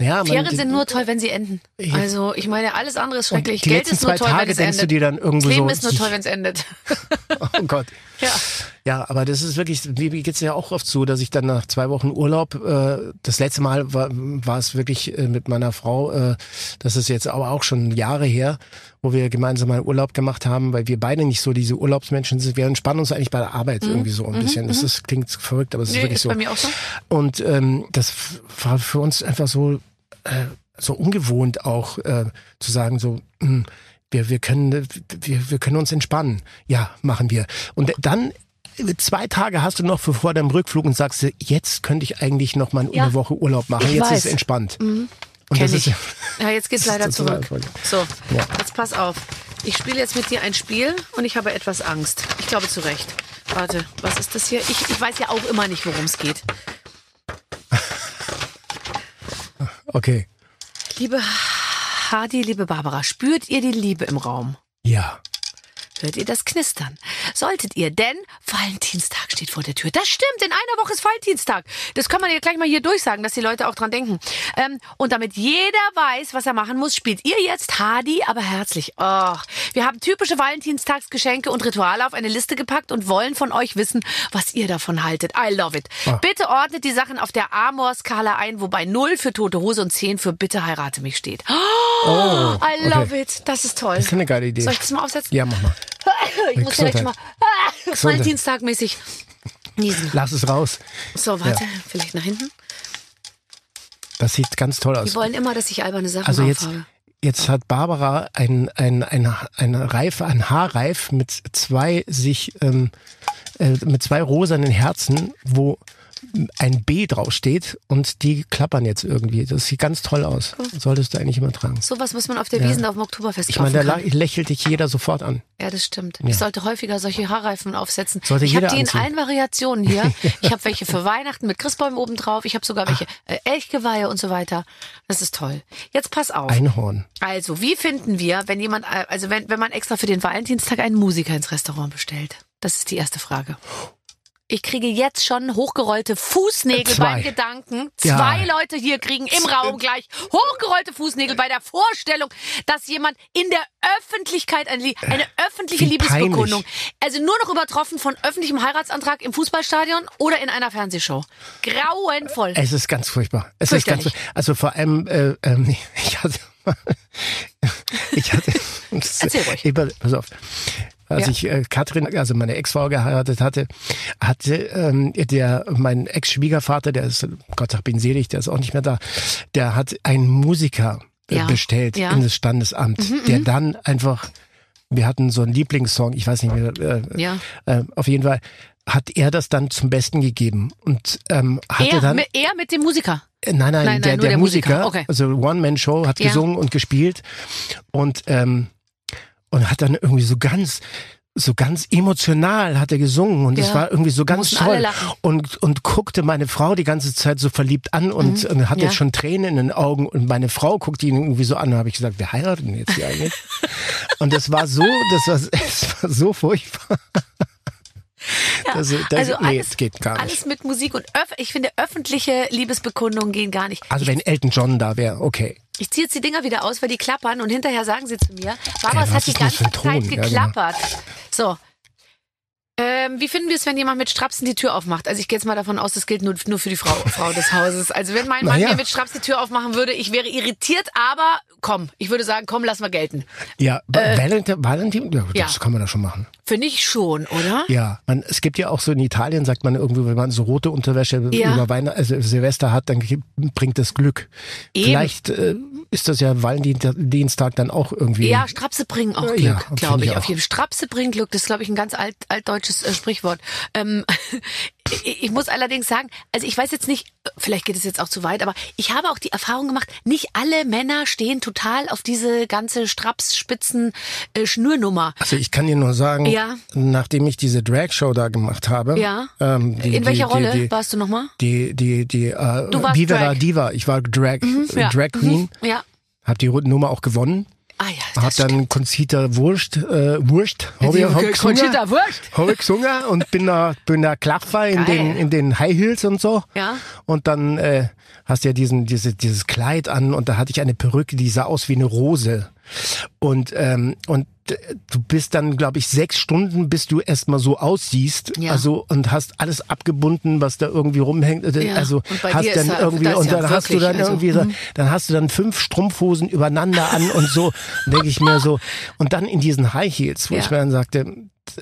Ja, Ferien sind nur toll, wenn sie enden. Ja. Also, ich meine, alles andere ist schrecklich. Geld ist nur zwei toll, wenn Tage es denkst du endet. dir dann das Leben so, ist nur toll, wenn es endet. oh Gott. ja. Ja, aber das ist wirklich, mir geht's ja auch oft so, dass ich dann nach zwei Wochen Urlaub, äh, das letzte Mal war, war es wirklich äh, mit meiner Frau, äh, das ist jetzt aber auch schon Jahre her, wo wir gemeinsam einen Urlaub gemacht haben, weil wir beide nicht so diese Urlaubsmenschen sind. Wir entspannen uns eigentlich bei der Arbeit irgendwie so ein bisschen. Das ist, klingt verrückt, aber es ist Mhm. Nee, wirklich ist so. bei mir auch so. Und ähm, das war für uns einfach so äh, so ungewohnt auch äh, zu sagen so mh, wir wir können wir wir können uns entspannen. Ja, machen wir. Und dann Zwei Tage hast du noch vor deinem Rückflug und sagst, jetzt könnte ich eigentlich noch mal Ja. eine Woche Urlaub machen. Ich jetzt weiß. Mhm. ist es entspannt. Und Kenn das ich. ist Ja, jetzt geht's leider zurück. So, Ja. jetzt pass auf. Ich spiele jetzt mit dir ein Spiel und ich habe etwas Angst. Ich glaube zu Recht. Warte, was ist das hier? Ich, ich weiß ja auch immer nicht, worum es geht. okay. Liebe Hadi, liebe Barbara, spürt ihr die Liebe im Raum? Ja. Hört ihr das Knistern? Solltet ihr, denn Valentinstag steht vor der Tür. Das stimmt, in einer Woche ist Valentinstag. Das kann man ja gleich mal hier durchsagen, dass die Leute auch dran denken. Ähm, und damit jeder weiß, was er machen muss, spielt ihr jetzt Hadi, aber herzlich. Oh, wir haben typische Valentinstagsgeschenke und Rituale auf eine Liste gepackt und wollen von euch wissen, was ihr davon haltet. I love it. Ah. Bitte ordnet die Sachen auf der Amor-Skala ein, wobei 0 für tote Hose und 10 für bitte heirate mich steht. Oh, I love okay. it. Das ist toll. Das ist eine geile Idee. Soll ich das mal aufsetzen? Ja, mach mal. Ich muss direkt Gesundheit. mal ah. Valentinstagmäßig niesen. Lass es raus. So, warte, vielleicht nach hinten. Das sieht ganz toll aus. Die wollen immer, dass ich alberne Sachen Also jetzt, aufhabe. jetzt hat Barbara ein, ein, ein, ein Reif, ein Haarreif mit zwei sich, ähm, äh, mit zwei rosanen Herzen, wo ein B draufsteht und die klappern jetzt irgendwie. Das sieht ganz toll aus. Solltest du eigentlich immer tragen. Sowas muss man auf der Ja. Wiesen auf dem Oktoberfest Ich meine, da lächelt dich jeder sofort an. Ja, das stimmt. Ich sollte häufiger solche Haarreifen aufsetzen. Sollte ich habe die in anziehen. allen Variationen hier. Ich habe welche für Weihnachten mit Christbäumen oben drauf. Ich habe sogar welche äh, Elchgeweihe und so weiter. Das ist toll. Jetzt pass auf. Einhorn. Also, wie finden wir, wenn jemand, äh, also wenn, wenn man extra für den Valentinstag einen Musiker ins Restaurant bestellt? Das ist die erste Frage. Ich kriege jetzt schon hochgerollte Fußnägel Zwei. beim Gedanken. Ja. Zwei Leute hier kriegen im Raum gleich hochgerollte Fußnägel bei der Vorstellung, dass jemand in der Öffentlichkeit eine, eine öffentliche Wie Liebesbekundung, peinlich. also nur noch übertroffen von öffentlichem Heiratsantrag im Fußballstadion oder in einer Fernsehshow. Grauenvoll. Es ist ganz furchtbar. Es ist ganz, Fürchterlich. also vor allem, äh, ähm, ich hatte, ich hatte, Erzähl ruhig. Ich, pass auf. Als Ja. ich äh, Katrin, also meine Ex-Frau geheiratet hatte, hatte ähm, der mein Ex-Schwiegervater, der ist Gott hab ihn selig, der ist auch nicht mehr da, der hat einen Musiker äh, Ja. bestellt Ja. in das Standesamt, der dann einfach, wir hatten so einen Lieblingssong, ich weiß nicht mehr, äh, Ja. äh, auf jeden Fall hat er das dann zum Besten gegeben und ähm, hatte Er dann er mit dem Musiker. äh, Nein, nein, Nein, nein, der, der, der Musiker. Musiker, Okay. also One-Man-Show, hat Ja. gesungen und gespielt und, ähm, und hat dann irgendwie so ganz, so ganz emotional hat er gesungen und es Ja. war irgendwie so ganz Mussten toll und, und guckte meine Frau die ganze Zeit so verliebt an und, und hat Mhm. Ja. jetzt schon Tränen in den Augen und meine Frau guckte ihn irgendwie so an und habe ich gesagt, wir heiraten jetzt hier eigentlich. und das war so, das war, es war so furchtbar. Das, das, also nee, alles, geht gar nicht. alles mit Musik und öff ich finde öffentliche Liebesbekundungen gehen gar nicht. Also wenn Elton John da wäre, okay. Ich ziehe jetzt die Dinger wieder aus, weil die klappern und hinterher sagen sie zu mir, Barbara, es hat die ganze ein Ton? Zeit Ja, genau. geklappert. So. Ähm, wie finden wir es, wenn jemand mit Strapsen die Tür aufmacht? Also ich gehe jetzt mal davon aus, das gilt nur, nur für die Frau, Frau des Hauses. Also wenn mein Mann ja. mir mit Straps die Tür aufmachen würde, ich wäre irritiert, aber komm, ich würde sagen, komm, lass mal gelten. Ja, Valentin, Valentin, ja, das Äh, kann man da schon machen. Finde ich schon, oder? Ja, man, es gibt ja auch so in Italien, sagt man irgendwie, wenn man so rote Unterwäsche Ja. über Weihnachten, also Silvester hat, dann bringt das Glück. Eben. Vielleicht äh, ist das ja Valentinstag dann auch irgendwie. Ja, Strapse bringen auch Glück, ja, glaube ich. ich Auf jeden Strapse bringen Glück. Das ist, glaube ich, ein ganz alt, altdeutsches äh, Sprichwort. Ähm, ich, muss allerdings sagen, also ich weiß jetzt nicht, vielleicht geht es jetzt auch zu weit, aber ich habe auch die Erfahrung gemacht, nicht alle Männer stehen total auf diese ganze Strapsspitzen äh. Also ich kann dir nur sagen, Ja. nachdem ich diese Drag-Show da gemacht habe. Ja. Ähm, die, In welcher die, Rolle Die, warst du nochmal? die, die, die äh, Du warst Drag. Diva. Ich war Drag, ja. Drag Queen. Ja. Hab die Nummer auch gewonnen. Ah ja, das dann Conchita Wurst, äh, Wurst, hab ich, hab gesungen, Conchita Wurst. hab ich gesungen und bin da, bin da Klaffer in den, in den High Heels und so. Ja. Und dann äh, hast du ja diesen, diese, dieses Kleid an und da hatte ich eine Perücke, die sah aus wie eine Rose. Und, ähm, und du bist dann, glaube ich, sechs Stunden, bis du erstmal so aussiehst. Ja. Also und hast alles abgebunden, was da irgendwie rumhängt. Äh, Ja. Also hast dann da- irgendwie und ja dann hast du wirklich, dann also, irgendwie so, dann hast du dann fünf Strumpfhosen übereinander an und so, denke ich mir so. Und dann in diesen High Heels, wo Ja. ich mir dann sagte,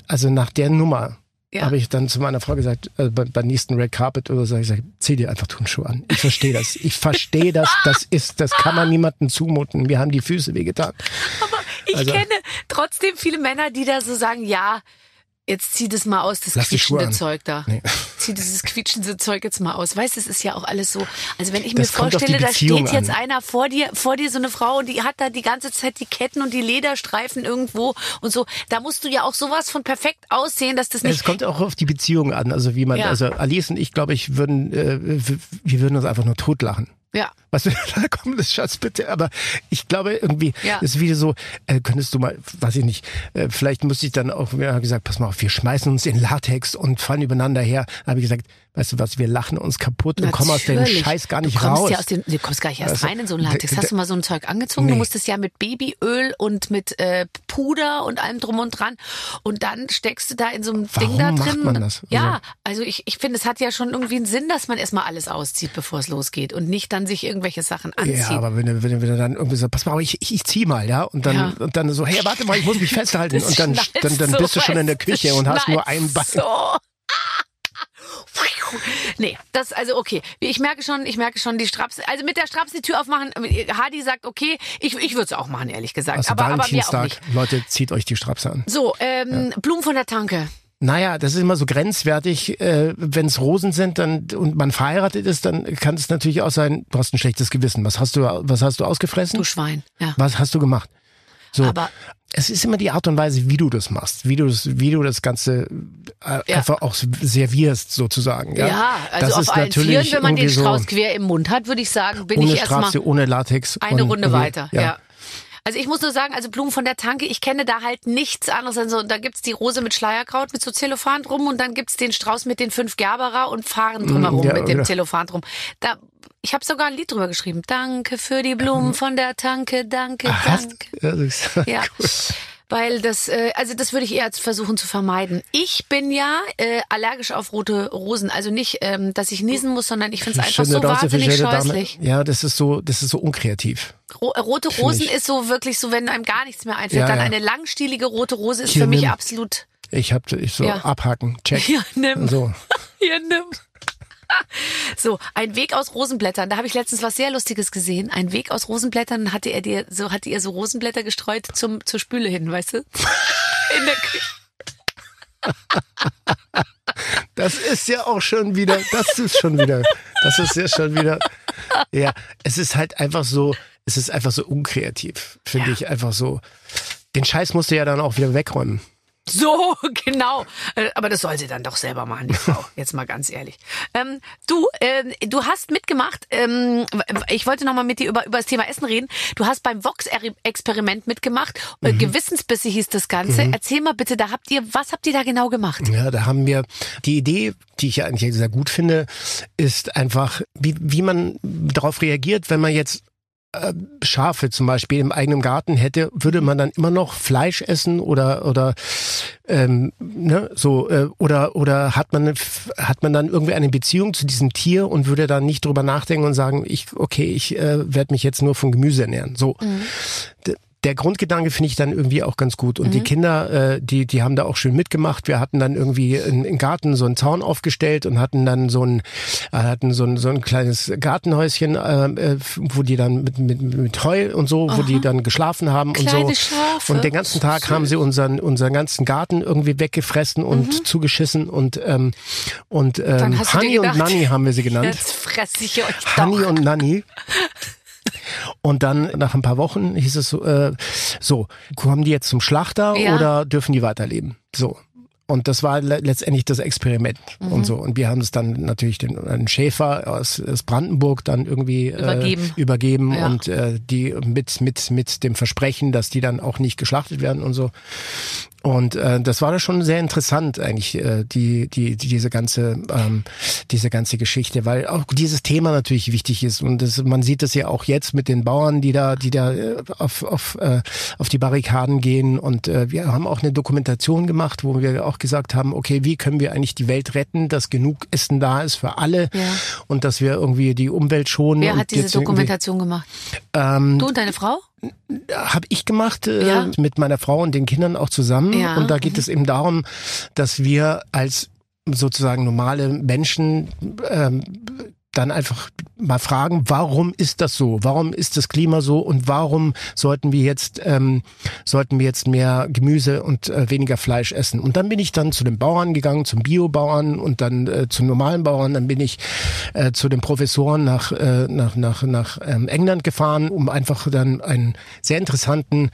also nach der Nummer Ja. habe ich dann zu meiner Frau gesagt, also bei, beim nächsten Red Carpet oder so, ich gesagt, zieh dir einfach Turnschuhe an. Ich verstehe das. Ich verstehe das. Das ist, das kann man niemandem zumuten. Mir haben die Füße wehgetan. Ich Also- kenne trotzdem viele Männer, die da so sagen, ja, jetzt zieh das mal aus, das Lass quietschende. Zeug da. Nee. Zieh dieses quietschende Zeug jetzt mal aus. Weißt, es ist ja auch alles so. Also wenn ich Das mir vorstelle, da steht jetzt an. einer vor dir, vor dir so eine Frau und die hat da die ganze Zeit die Ketten und die Lederstreifen irgendwo und so. Da musst du ja auch sowas von perfekt aussehen, dass das Es nicht. kommt auch auf die Beziehung an. Also wie man, Ja. also Alice und ich, glaube ich, würden, äh, wir würden uns einfach nur totlachen. Ja. Was du da komm, das Schatz bitte, aber ich glaube irgendwie, Ja. das ist wieder so, äh, könntest du mal, weiß ich nicht, äh, vielleicht müsste ich dann auch, wir haben gesagt, pass mal auf, wir schmeißen uns in Latex und fallen übereinander her. Da habe ich gesagt, weißt du was, wir lachen uns kaputt und kommen aus dem Natürlich. Scheiß gar nicht du kommst raus. Ja aus dem, du kommst gar nicht erst Also, rein in so ein Latex. Hast du mal so ein Zeug angezogen? Du Nee. musstest ja mit Babyöl und mit äh, Puder und allem drum und dran. Und dann steckst du da in so einem Warum Ding da macht drin. man das? Ja, also ich, ich finde, es hat ja schon irgendwie einen Sinn, dass man erstmal alles auszieht, bevor es losgeht und nicht dann sich irgendwelche Sachen anzieht. Ja, aber wenn du, wenn du, wenn du dann irgendwie so, pass mal, ich, ich, ich zieh mal, ja, und dann, Ja. und dann so, hey, warte mal, ich muss mich festhalten, und dann, dann, dann so, bist du schon in der du, Küche und hast nur ein Bein. So. Nee, das also okay. Ich merke schon, ich merke schon die Straps. Also mit der Straps die Tür aufmachen. Hadi sagt okay, ich ich würde es auch machen, ehrlich gesagt. Also aber aber mir auch Valentinstag, nicht. Leute, zieht euch die Strapse an. So, ähm, Blumen von der Tanke. Naja, das ist immer so grenzwertig. Äh, Wenn es Rosen sind dann und man verheiratet ist, dann kann es natürlich auch sein, du hast ein schlechtes Gewissen. Was hast du, was hast du ausgefressen? Du Schwein. Ja. Was hast du gemacht? So, Aber- es ist immer die Art und Weise, wie du das machst, wie du das, wie du das Ganze äh, Ja. einfach auch servierst sozusagen. Ja, Ja, also das auf ist allen natürlich Vieren, wenn man den irgendwie so Strauß quer im Mund hat, würde ich sagen, bin ohne ich erstmal ohne Latex. eine und Runde weiter. Ja. Also ich muss nur sagen, also Blumen von der Tanke, ich kenne da halt nichts anderes. Also da gibt's die Rose mit Schleierkraut mit so Zellophan drum und dann gibt's den Strauß mit den fünf Gerberer und Fahren drumherum Mm, ja, mit dem ja. Zellophan drum. Da, ich habe sogar ein Lied drüber geschrieben. Danke für die Blumen von der Tanke, danke, Ach, hast, danke. ja, das ist- Ja. Weil das, äh, also das würde ich eher jetzt versuchen zu vermeiden. Ich bin ja äh, allergisch auf rote Rosen. Also nicht, ähm, dass ich niesen muss, sondern ich finde es einfach so wahnsinnig schöne Dame. scheußlich. Ja, das ist so, das ist so unkreativ. Ro äh, rote Rosen ich. ist so wirklich so, wenn einem gar nichts mehr einfällt, Ja, dann ja. eine langstielige rote Rose ist Hier, für mich nimm. absolut. Ich hab ich so Ja. abhaken, check. Ja, nimm. So. Hier, nimm. So, ein Weg aus Rosenblättern. Da habe ich letztens was sehr Lustiges gesehen. Ein Weg aus Rosenblättern hatte er dir so hatte ihr so Rosenblätter gestreut zum zur Spüle hin, weißt du? In der Küche. Das ist ja auch schon wieder, das ist schon wieder, das ist ja schon wieder, ja, es ist halt einfach so, es ist einfach so unkreativ, finde Ja. ich einfach so. Den Scheiß musst du ja dann auch wieder wegräumen. So, genau. Äh, Aber das soll sie dann doch selber machen, die Frau. Jetzt mal ganz ehrlich. Ähm, du, ähm, du hast mitgemacht. Ähm, ich wollte noch mal mit dir über, über das Thema Essen reden. Du hast beim Vox-Experiment mitgemacht. Äh, Mhm. Gewissensbisse hieß das Ganze. Erzähl mal bitte, da habt ihr, was habt ihr da genau gemacht? Ja, da haben wir die Idee, die ich ja eigentlich sehr gut finde, ist einfach, wie, wie man darauf reagiert, wenn man jetzt äh, Schafe zum Beispiel im eigenen Garten hätte, würde man dann immer noch Fleisch essen oder oder ähm, ne, so äh, oder oder hat man hat man dann irgendwie eine Beziehung zu diesem Tier und würde dann nicht drüber nachdenken und sagen, ich okay, ich äh, werde mich jetzt nur von Gemüse ernähren. So. D- der Grundgedanke finde ich dann irgendwie auch ganz gut. Und Mhm. die Kinder, äh, die, die haben da auch schön mitgemacht. Wir hatten dann irgendwie im Garten so einen Zaun aufgestellt und hatten dann so ein, äh, hatten so ein, so ein kleines Gartenhäuschen, äh, äh, wo die dann mit, mit, mit Heu und so, wo die dann geschlafen haben Kleine und so. Schafe. Und den ganzen Tag haben sie unseren, unseren ganzen Garten irgendwie weggefressen und Mhm. zugeschissen und, ähm, und ähm, Honey und Nanny haben wir sie genannt. Jetzt fresse ich euch Honey doch. und Nanny. Und dann nach ein paar Wochen hieß es so, äh, so, kommen die jetzt zum Schlachter Ja. oder dürfen die weiterleben? So. Und das war le letztendlich das Experiment Mhm. und so. Und wir haben es dann natürlich den einen Schäfer aus, aus Brandenburg dann irgendwie Übergeben. Äh, übergeben Ja. und äh, die mit mit mit dem Versprechen, dass die dann auch nicht geschlachtet werden und so. Und äh, das war da schon sehr interessant eigentlich äh, die die die diese ganze ähm, diese ganze Geschichte, weil auch dieses Thema natürlich wichtig ist und das, man sieht das ja auch jetzt mit den Bauern, die da die da äh, auf auf äh, auf die Barrikaden gehen und äh, wir haben auch eine Dokumentation gemacht, wo wir auch gesagt haben, okay, wie können wir eigentlich die Welt retten, dass genug Essen da ist für alle Ja. und dass wir irgendwie die Umwelt schonen. Wer hat diese Dokumentation gemacht? Ähm, Du und deine Frau? Habe ich gemacht äh, Ja. mit meiner Frau und den Kindern auch zusammen. Ja. Und da geht es eben darum, dass wir als sozusagen normale Menschen ähm, dann einfach mal fragen, warum ist das so? Warum ist das Klima so? Und warum sollten wir jetzt ähm, sollten wir jetzt mehr Gemüse und äh, weniger Fleisch essen? Und dann bin ich dann zu den Bauern gegangen, zum Biobauern und dann äh, zu normalen Bauern. Dann bin ich äh, zu den Professoren nach äh, nach nach nach ähm, England gefahren, um einfach dann einen sehr interessanten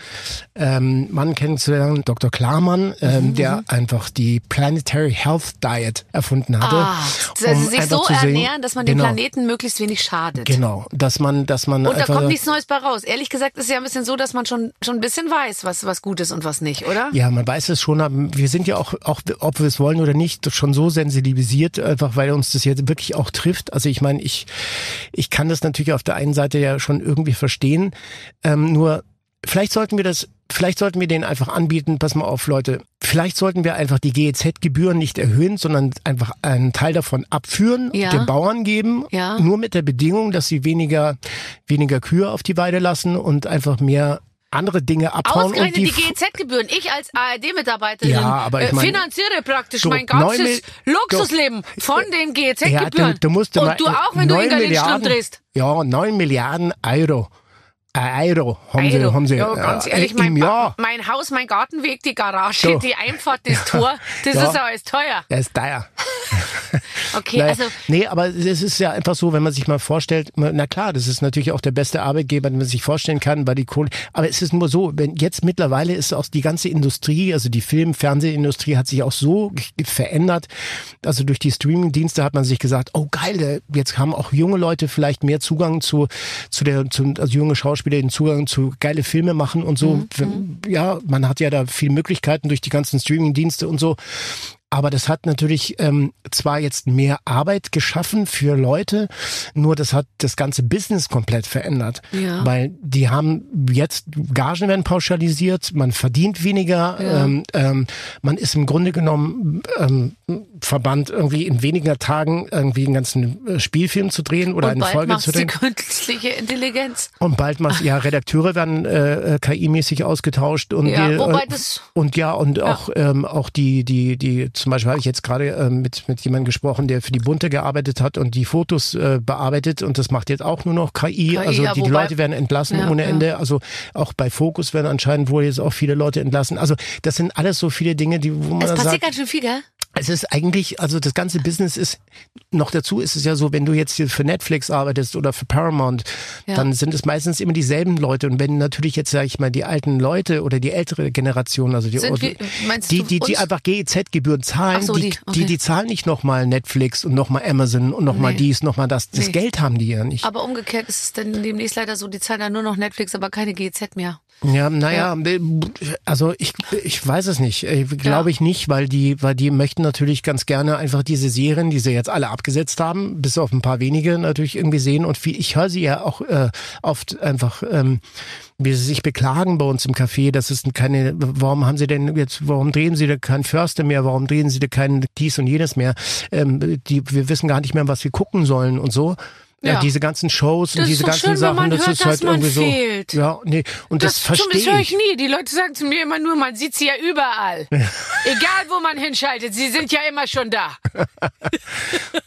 ähm, Mann kennenzulernen, Dr. Klarmann, ähm, Mhm, der einfach die Planetary Health Diet erfunden hatte. Ah, also um sich einfach so zu sehen- ernähren, dass man dem genau, Planeten möglichst wenig schadet. Genau, dass man, dass man Und da kommt nichts Neues bei raus. Ehrlich gesagt ist es ja ein bisschen so, dass man schon, schon ein bisschen weiß, was, was gut ist und was nicht, oder? Ja, man weiß es schon, aber wir sind ja auch, auch ob wir es wollen oder nicht, schon so sensibilisiert, einfach weil uns das jetzt wirklich auch trifft. Also ich meine, ich, ich kann das natürlich auf der einen Seite ja schon irgendwie verstehen, ähm, nur vielleicht sollten wir das Vielleicht sollten wir denen einfach anbieten, pass mal auf, Leute, vielleicht sollten wir einfach die GEZ-Gebühren nicht erhöhen, sondern einfach einen Teil davon abführen, Ja. den Bauern geben, Ja. nur mit der Bedingung, dass sie weniger, weniger Kühe auf die Weide lassen und einfach mehr andere Dinge abhauen. und Ausgerechnet die die GEZ-Gebühren. Ich als ARD-Mitarbeiterin Ja, ich mein- finanziere praktisch Du, mein ganzes Luxusleben von den Ja, GEZ-Gebühren. du, du musst und mal- du auch, wenn du Lindström Milliarden- drehst. Ja, 9 Milliarden Euro. Euro haben sie, Euro. haben sie ja, ganz äh, ehrlich, im mein, Jahr. mein Haus, mein Gartenweg, die Garage, So. die Einfahrt, das Tor, das Ja. ist alles teuer. Er ist teuer. Okay, Naja, also nee, aber es ist ja einfach so, wenn man sich mal vorstellt, na klar, das ist natürlich auch der beste Arbeitgeber, den man sich vorstellen kann, weil die Kohle, aber es ist nur so, wenn jetzt mittlerweile ist auch die ganze Industrie, also die Film-, Fernsehindustrie hat sich auch so verändert. Also durch die Streaming-Dienste hat man sich gesagt, oh geil, jetzt haben auch junge Leute vielleicht mehr Zugang zu, zu der, zu, also junge Schauspieler den Zugang zu geile Filme machen und so. Ja, man hat ja da viele Möglichkeiten durch die ganzen Streaming-Dienste und so. Aber das hat natürlich ähm, zwar jetzt mehr Arbeit geschaffen für Leute, nur das hat das ganze Business komplett verändert. Ja. Weil die haben jetzt, Gagen werden pauschalisiert, man verdient weniger, Ja. ähm, ähm, man ist im Grunde genommen ähm, verbannt, irgendwie in weniger Tagen irgendwie einen ganzen äh, Spielfilm zu drehen oder und eine Folge zu die drehen. künstliche Intelligenz. Und bald mal, ja, Redakteure werden äh, KI-mäßig ausgetauscht und Ja, die, wobei äh, das- und ja und auch ähm, auch die die die zum Beispiel habe ich jetzt gerade ähm, mit mit jemandem gesprochen, der für die Bunte gearbeitet hat und die Fotos äh, bearbeitet und das macht jetzt auch nur noch KI. also ja, die, die Leute werden entlassen Ja, ohne ja. Ende. Also auch bei Focus werden anscheinend wohl jetzt auch viele Leute entlassen. Also das sind alles so viele Dinge, die wo man Es passiert sagt, ganz schön viel, gell? Es ist eigentlich, also das ganze Business ist, noch dazu ist es ja so, wenn du jetzt hier für Netflix arbeitest oder für Paramount, Ja. dann sind es meistens immer dieselben Leute. Und wenn natürlich jetzt, sag ich mal, die alten Leute oder die ältere Generation, also die, Sind meinst die, du die, die einfach GEZ-Gebühren zahlen, so, die, die, okay. die, die zahlen nicht nochmal Netflix und nochmal Amazon und nochmal Nee. dies, nochmal das. Das Nee. Geld haben die ja nicht. Aber umgekehrt ist es dann demnächst leider so, die zahlen dann nur noch Netflix, aber keine GEZ mehr. Ja, naja, also ich, ich weiß es nicht. Äh, Glaube ich nicht, weil die, weil die möchten natürlich ganz gerne einfach diese Serien, die sie jetzt alle abgesetzt haben, bis auf ein paar wenige natürlich irgendwie sehen. Und viel, ich höre sie ja auch äh, oft einfach, ähm, wie sie sich beklagen bei uns im Café, dass es keine, warum haben sie denn jetzt, warum drehen sie da keinen Förster mehr, warum drehen sie da kein dies und jenes mehr? Ähm, die, wir wissen gar nicht mehr, was wir gucken sollen und so. Ja. Ja. diese ganzen Shows Das und diese ist ganzen schön, Sachen, das hört, ist halt irgendwie so. fehlt. Ja, nee, und das, Das, verstehe das höre ich. ich nie. Die Leute sagen zu mir immer nur, man sieht sie ja überall. Egal, wo man hinschaltet, sie sind ja immer schon da.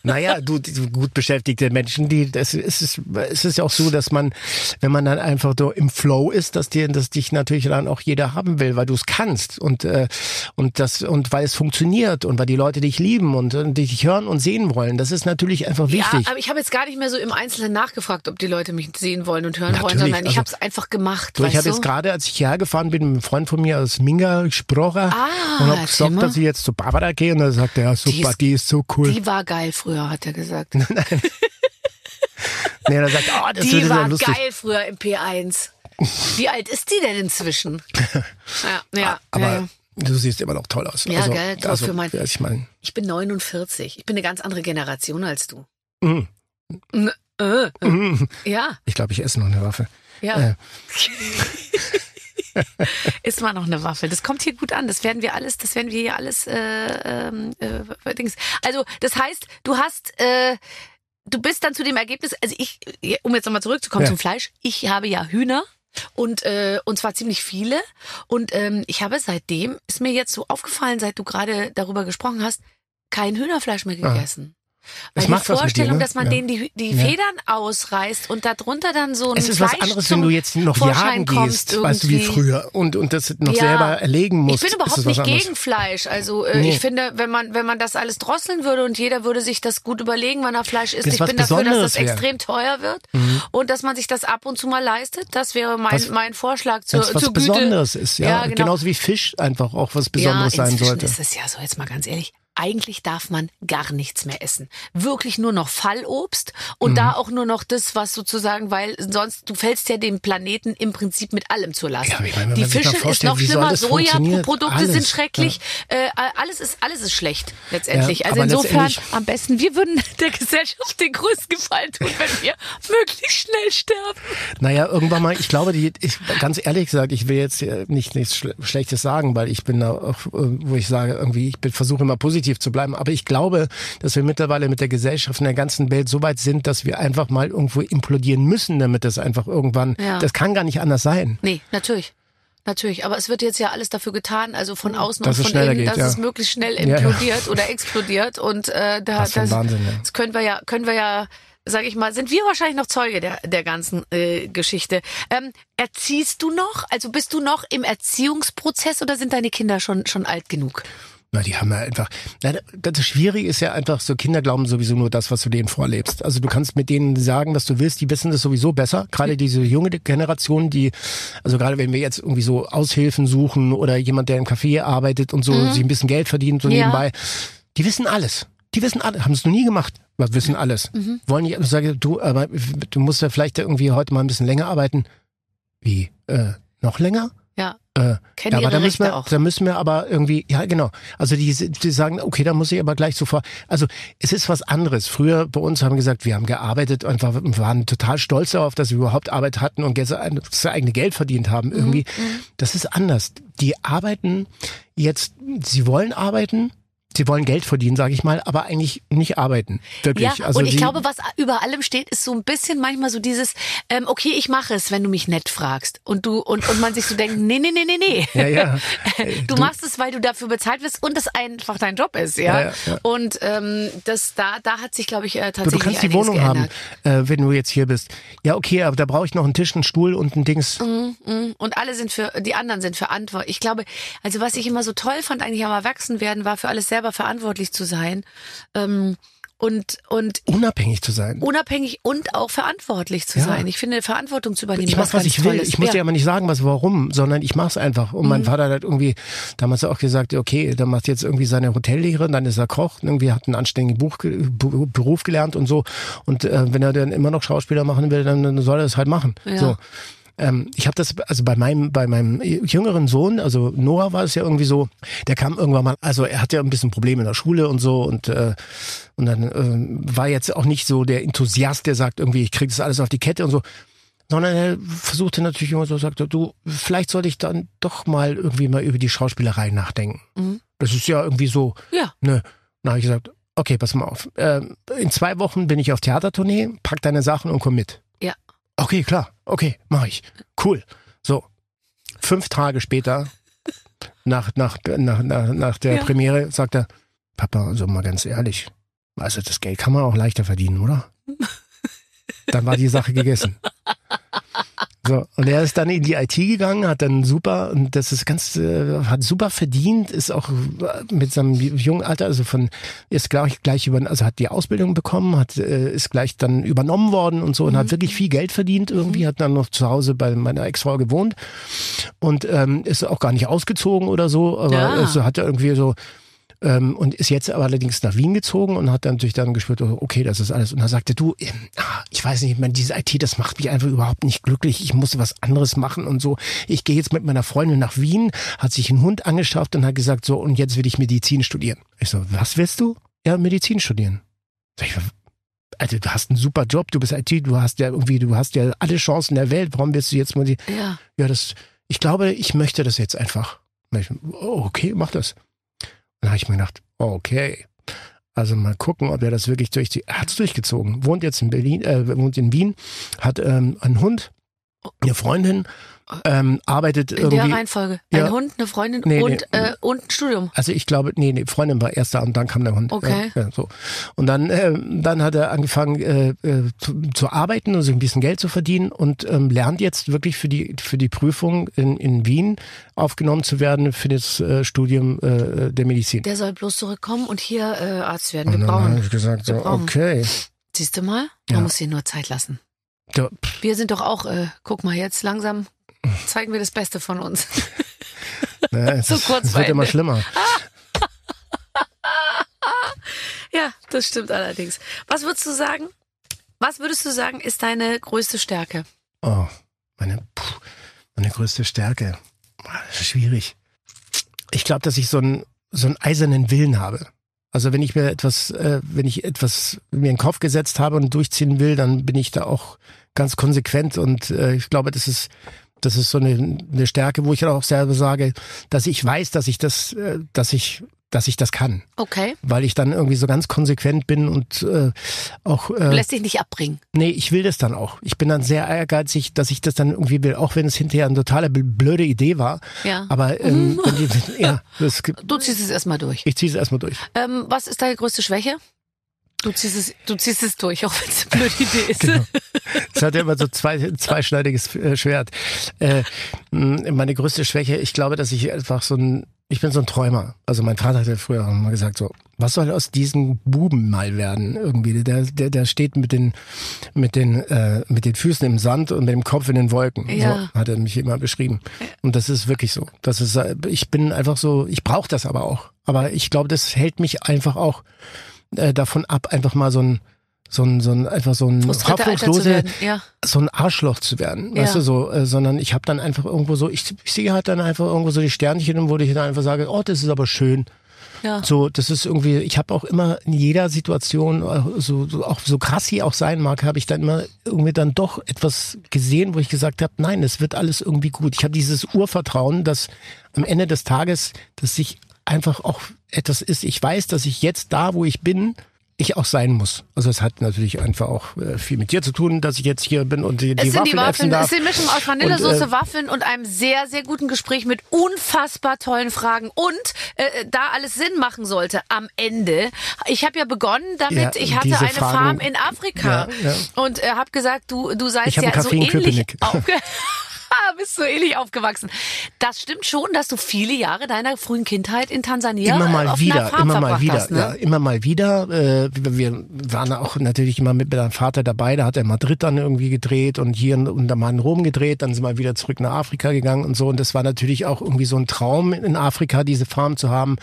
Naja, du, gut beschäftigte Menschen, die, das ist, es es ist ja auch so, dass man, wenn man dann einfach so im Flow ist, dass dir, dass dich natürlich dann auch jeder haben will, weil du es kannst und äh, und das und weil es funktioniert und weil die Leute dich lieben und, und dich hören und sehen wollen. Das ist natürlich einfach wichtig. Ja, aber ich habe jetzt gar nicht mehr so im Einzelnen nachgefragt, ob die Leute mich sehen wollen und hören wollen, Natürlich, sondern ich also- habe es einfach gemacht. So, ich habe du? jetzt gerade, als ich hierher gefahren bin, mit einem Freund von mir aus Minga gesprochen Ah, und habe gesagt, dass ich jetzt zu Barbara gehe und dann sagt er, ja super, ist- die ist so cool. Die war geil früher, hat er gesagt. nee, er sagt, oh, das Die war lustig. geil früher im P1. Wie alt ist die denn inzwischen? Ja, ja, Aber ja, du siehst immer noch toll aus. Ja, also, gell, so also, für mein- ich meine, Ich bin 49. Ich bin eine ganz andere Generation als du. N- Äh, äh. mm. Ja, ich glaube, ich esse noch eine Waffe. ja. Äh. Ist mal noch eine Waffe. Das kommt hier gut an. Das werden wir alles, das werden wir hier alles, äh, ähm, äh, Dings. Also, das heißt, du hast, äh, du bist dann zu dem Ergebnis, also ich, um jetzt nochmal zurückzukommen Ja. zum Fleisch, ich habe ja Hühner. Und, äh, und zwar ziemlich viele. Und ähm, ich habe seitdem, ist mir jetzt so aufgefallen, seit du gerade darüber gesprochen hast, kein Hühnerfleisch mehr Ah. gegessen. Das Weil macht die mit dir, Vorstellung, ne? dass man Ja. denen die, die Ja. Federn ausreißt und darunter dann so ein Es ist Fleisch was anderes, wenn du jetzt noch Vorschein jagen gehst, weißt du, wie irgendwie. früher und, und das noch Ja. selber erlegen musst. Ich bin ist überhaupt es nicht anderes. gegen Fleisch. Also äh, Nee. ich finde, wenn man wenn man das alles drosseln würde und jeder würde sich das gut überlegen, wann er Fleisch isst. Das ist Ich bin dafür, dass das Besonderes wär. Mhm. extrem teuer wird und dass man sich das ab und zu mal leistet. Das wäre mein Was- mein Vorschlag zur, es was zur Güte. Besonderes ist, ja. Genau. Genauso wie Fisch einfach auch was Besonderes sein sollte. ist es ja so, jetzt mal ganz ehrlich. Eigentlich darf man gar nichts mehr essen. Wirklich nur noch Fallobst und Mhm. da auch nur noch das, was sozusagen, weil sonst, du fällst ja dem Planeten im Prinzip mit allem zur Last. Ja, meine, Die Fische ist noch schlimmer? Sojaprodukte sind schrecklich, äh, alles ist, alles ist schlecht letztendlich. Ja, also insofern letztendlich- am besten, wir würden der Gesellschaft den größten Gefallen tun, wenn wir möglichst schnell sterben. Naja, irgendwann mal, ich glaube, die, ich, ganz ehrlich gesagt, ich will jetzt nicht nichts Schle Schlechtes sagen, weil ich bin da auch, äh, wo ich sage, irgendwie, ich versuche immer positiv zu bleiben, aber ich glaube, dass wir mittlerweile mit der Gesellschaft in der ganzen Welt so weit sind, dass wir einfach mal irgendwo implodieren müssen, damit das einfach irgendwann, Ja. das kann gar nicht anders sein. Nee, natürlich. Natürlich, aber es wird jetzt ja alles dafür getan, also von außen Dass und von innen, geht, dass ja. es möglichst schnell Ja, ja. implodiert oder explodiert und äh, da Das ist schon Wahnsinn, ja. das können wir ja, können wir ja, sag ich mal, sind wir wahrscheinlich noch Zeuge der der ganzen äh, Geschichte. Ähm, erziehst du noch? Also bist du noch im Erziehungsprozess oder sind deine Kinder schon schon alt genug? Na, die haben ja einfach. Na, das Schwierige ist ja einfach, so Kinder glauben sowieso nur das, was du denen vorlebst. Also du kannst mit denen sagen, was du willst, die wissen das sowieso besser. Gerade diese junge Generation, die, also gerade wenn wir jetzt irgendwie so Aushilfen suchen oder jemand, der im Café arbeitet und so, sich ein bisschen Geld verdient so Ja. nebenbei, die wissen alles. Die wissen alles, haben es noch nie gemacht, aber wissen alles. Wollen nicht, ich sage, du, aber du musst ja vielleicht irgendwie heute mal ein bisschen länger arbeiten. Wie? Äh, noch länger? Ja, Äh, kennen ja, aber da müssen, Rechte wir, auch. da müssen wir aber irgendwie, ja genau, also die, die sagen, okay, da muss ich aber gleich sofort, also es ist was anderes. Früher bei uns haben wir gesagt, wir haben gearbeitet und war- waren total stolz darauf, dass wir überhaupt Arbeit hatten und das eigene Geld verdient haben irgendwie. Mhm, Das ist anders. Die arbeiten jetzt, sie wollen arbeiten, sie wollen Geld verdienen, sage ich mal, aber eigentlich nicht arbeiten. Wirklich. Ja, also und ich glaube, was über allem steht, ist so ein bisschen manchmal so dieses, ähm, okay, ich mache es, wenn du mich nett fragst. Und du, und, und man sich so denkt, nee, nee, nee, nee, nee. Ja, ja. Du, machst es, weil du dafür bezahlt wirst und es einfach dein Job ist, ja. Ja, ja. Und ähm, das da, da hat sich, glaube ich, äh, Du, tatsächlich du kannst die Wohnung geändert. haben, äh, wenn du jetzt hier bist. Ja, okay, aber da brauche ich noch einen Tisch, einen Stuhl und ein Dings. Mhm. Und alle sind für, die anderen sind verantwortlich. Ich glaube, also was ich immer so toll fand eigentlich am Erwachsenwerden, war für alles selber verantwortlich zu sein. Ähm, und, und Unabhängig zu sein. unabhängig und auch verantwortlich zu Ja. sein. Ich finde, Verantwortung zu übernehmen, Ich mach, was ganz ich will. Tolles. Ich muss ja. dir aber nicht sagen, was warum, sondern ich mach's einfach. Und Mhm. mein Vater hat irgendwie damals auch gesagt, okay, der macht jetzt irgendwie seine Hotellehre, dann ist er Koch, irgendwie hat einen anständigen Buch, Bu- Beruf gelernt und so. Und äh, wenn er dann immer noch Schauspieler machen will, dann, dann soll er das halt machen. Ja. So. Ähm, ich habe das, also bei meinem, bei meinem jüngeren Sohn, also Noah war es ja irgendwie so, der kam irgendwann mal, also er hatte ja ein bisschen Probleme in der Schule und so und äh, und dann äh, war jetzt auch nicht so der Enthusiast, der sagt irgendwie, ich krieg das alles auf die Kette und so, sondern er versuchte natürlich immer so, sagte, du, vielleicht sollte ich dann doch mal irgendwie mal über die Schauspielerei nachdenken. Mhm. Das ist ja irgendwie so, Ja. ne, dann habe ich gesagt, okay, pass mal auf. Ähm, in zwei Wochen bin ich auf Theatertournee, pack deine Sachen und komm mit. Okay, klar. Okay, mach ich. Cool. So. Fünf Tage später, nach, nach, nach, nach, nach der Ja. Premiere, sagt er, Papa, also mal ganz ehrlich, also das Geld kann man auch leichter verdienen, oder? Dann war die Sache gegessen. So, und er ist dann in die IT gegangen, hat dann super, und das ist ganz, äh, hat super verdient, ist auch äh, mit seinem jungen Alter, also von, ist gleich, gleich über, also hat die Ausbildung bekommen, hat, äh, ist gleich dann übernommen worden und so und Mhm. hat wirklich viel Geld verdient irgendwie, hat dann noch zu Hause bei meiner Ex-Frau gewohnt und ähm, ist auch gar nicht ausgezogen oder so, aber Ja. also hat er irgendwie so, ähm, und ist jetzt aber allerdings nach Wien gezogen und hat dann natürlich dann gespürt, oh, okay, das ist alles. Und er sagte, du, ähm, ah, ich weiß nicht, ich meine, diese IT, das macht mich einfach überhaupt nicht glücklich. Ich muss was anderes machen und so. Ich gehe jetzt mit meiner Freundin nach Wien, hat sich einen Hund angeschafft und hat gesagt, so, und jetzt will ich Medizin studieren. Ich so, was willst du? Ja, Medizin studieren. Sag ich, also du hast einen super Job, du bist IT, du hast ja irgendwie, du hast ja alle Chancen der Welt. Warum willst du jetzt mal die, Ja. ja, das, ich glaube, ich möchte das jetzt einfach. Oh, okay, mach das. Dann habe ich mir gedacht, okay. Also mal gucken, ob er das wirklich durchzieht. Er hat es durchgezogen. Wohnt jetzt in Berlin, äh, wohnt in Wien, hat ähm, einen Hund, eine Freundin, ähm, arbeitet In der irgendwie. Reihenfolge. Ein Ja. Hund, eine Freundin Nee, und, nee. Äh, und ein Studium. Also ich glaube, nee, nee, Freundin war erst da und dann kam der Hund. Okay. Ja, ja, so. Und dann, äh, dann hat er angefangen äh, äh, zu, zu arbeiten und sich ein bisschen Geld zu verdienen und ähm, lernt jetzt wirklich für die für die Prüfung in, in Wien aufgenommen zu werden für das äh, Studium äh, der Medizin. Der soll bloß zurückkommen und hier äh, Arzt werden. Wir und dann habe brauchen. ich gesagt, so, okay. Siehst du mal? Ja. Man muss hier nur Zeit lassen. Da, Wir sind doch auch, äh, guck mal, jetzt langsam zeigen wir das Beste von uns. ne, es, So ist- kurz es wird immer Ende. schlimmer. ja, das stimmt allerdings. Was würdest du sagen? Was würdest du sagen, ist deine größte Stärke? Oh, meine, puh, meine größte Stärke. Schwierig. Ich glaube, dass ich so einen, so einen eisernen Willen habe. Also wenn ich mir etwas, äh, wenn ich etwas mir in den Kopf gesetzt habe und durchziehen will, dann bin ich da auch ganz konsequent und äh, ich glaube, das ist das ist so eine, eine Stärke, wo ich dann auch selber sage, dass ich weiß, dass ich das, äh, dass ich, dass ich das kann, Okay. weil ich dann irgendwie so ganz konsequent bin und äh, auch Du äh, lässt dich nicht abbringen. Nee, ich will das dann auch. Ich bin dann sehr ehrgeizig, dass ich das dann irgendwie will, auch wenn es hinterher eine totale bl- blöde Idee war. Ja. Aber ähm, wenn die, ja, das, gibt- Du ziehst es erstmal durch. ich ziehe es erstmal durch. Ähm, was ist deine größte Schwäche? Du ziehst es, du ziehst es durch, auch wenn es eine blöde Idee ist. Genau. Es hat ja immer so zwei, zweischneidiges äh, Schwert. Äh, meine größte Schwäche, ich glaube, dass ich einfach so ein, ich bin so ein Träumer. Also mein Vater hat ja früher mal gesagt so, was soll aus diesem Buben mal werden irgendwie? Der, der, der steht mit den, mit den, äh, mit den Füßen im Sand und mit dem Kopf in den Wolken. Ja. So hat er mich immer beschrieben. Und das ist wirklich so. Das ist, äh, ich bin einfach so, ich brauche das aber auch. Aber ich glaube, das hält mich einfach auch äh, davon ab, einfach mal so ein, so ein, so ein, einfach so ein hoffnungslose. Ja. so ein Arschloch zu werden, Ja. weißt du so, äh, sondern ich habe dann einfach irgendwo so, ich, ich sehe halt dann einfach irgendwo so die Sternchen, wo ich dann einfach sage, oh, das ist aber schön. Ja. So, das ist irgendwie, ich habe auch immer in jeder Situation, äh, so, so auch so krass sie auch sein mag, habe ich dann immer irgendwie dann doch etwas gesehen, wo ich gesagt habe, nein, es wird alles irgendwie gut. Ich habe dieses Urvertrauen, dass am Ende des Tages, dass sich einfach auch etwas ist. Ich weiß, dass ich jetzt da, wo ich bin, ich auch sein muss. Also es hat natürlich einfach auch äh, viel mit dir zu tun, dass ich jetzt hier bin und die, die Es sind Waffeln die Waffeln, es darf. ist die Mischung aus Vanillesoße, Und, äh, Waffeln und einem sehr, sehr guten Gespräch mit unfassbar tollen Fragen. Und äh, da alles Sinn machen sollte am Ende. Ich habe ja begonnen damit, Ja, ich hatte eine Fragen- Farm in Afrika Ja, ja. und äh, habe gesagt, du, du seist ja so ähnlich bist so ähnlich aufgewachsen. Das stimmt schon, dass du viele Jahre deiner frühen Kindheit in Tansania immer mal auf wieder, einer Farm immer mal wieder, hast, ne? ja, immer mal wieder. Äh, wir waren auch natürlich immer mit meinem Vater dabei. Da hat er in Madrid dann irgendwie gedreht und hier und dann mal in Rom gedreht. Dann sind wir wieder zurück nach Afrika gegangen und so. Und das war natürlich auch irgendwie so ein Traum in Afrika, diese Farm zu haben.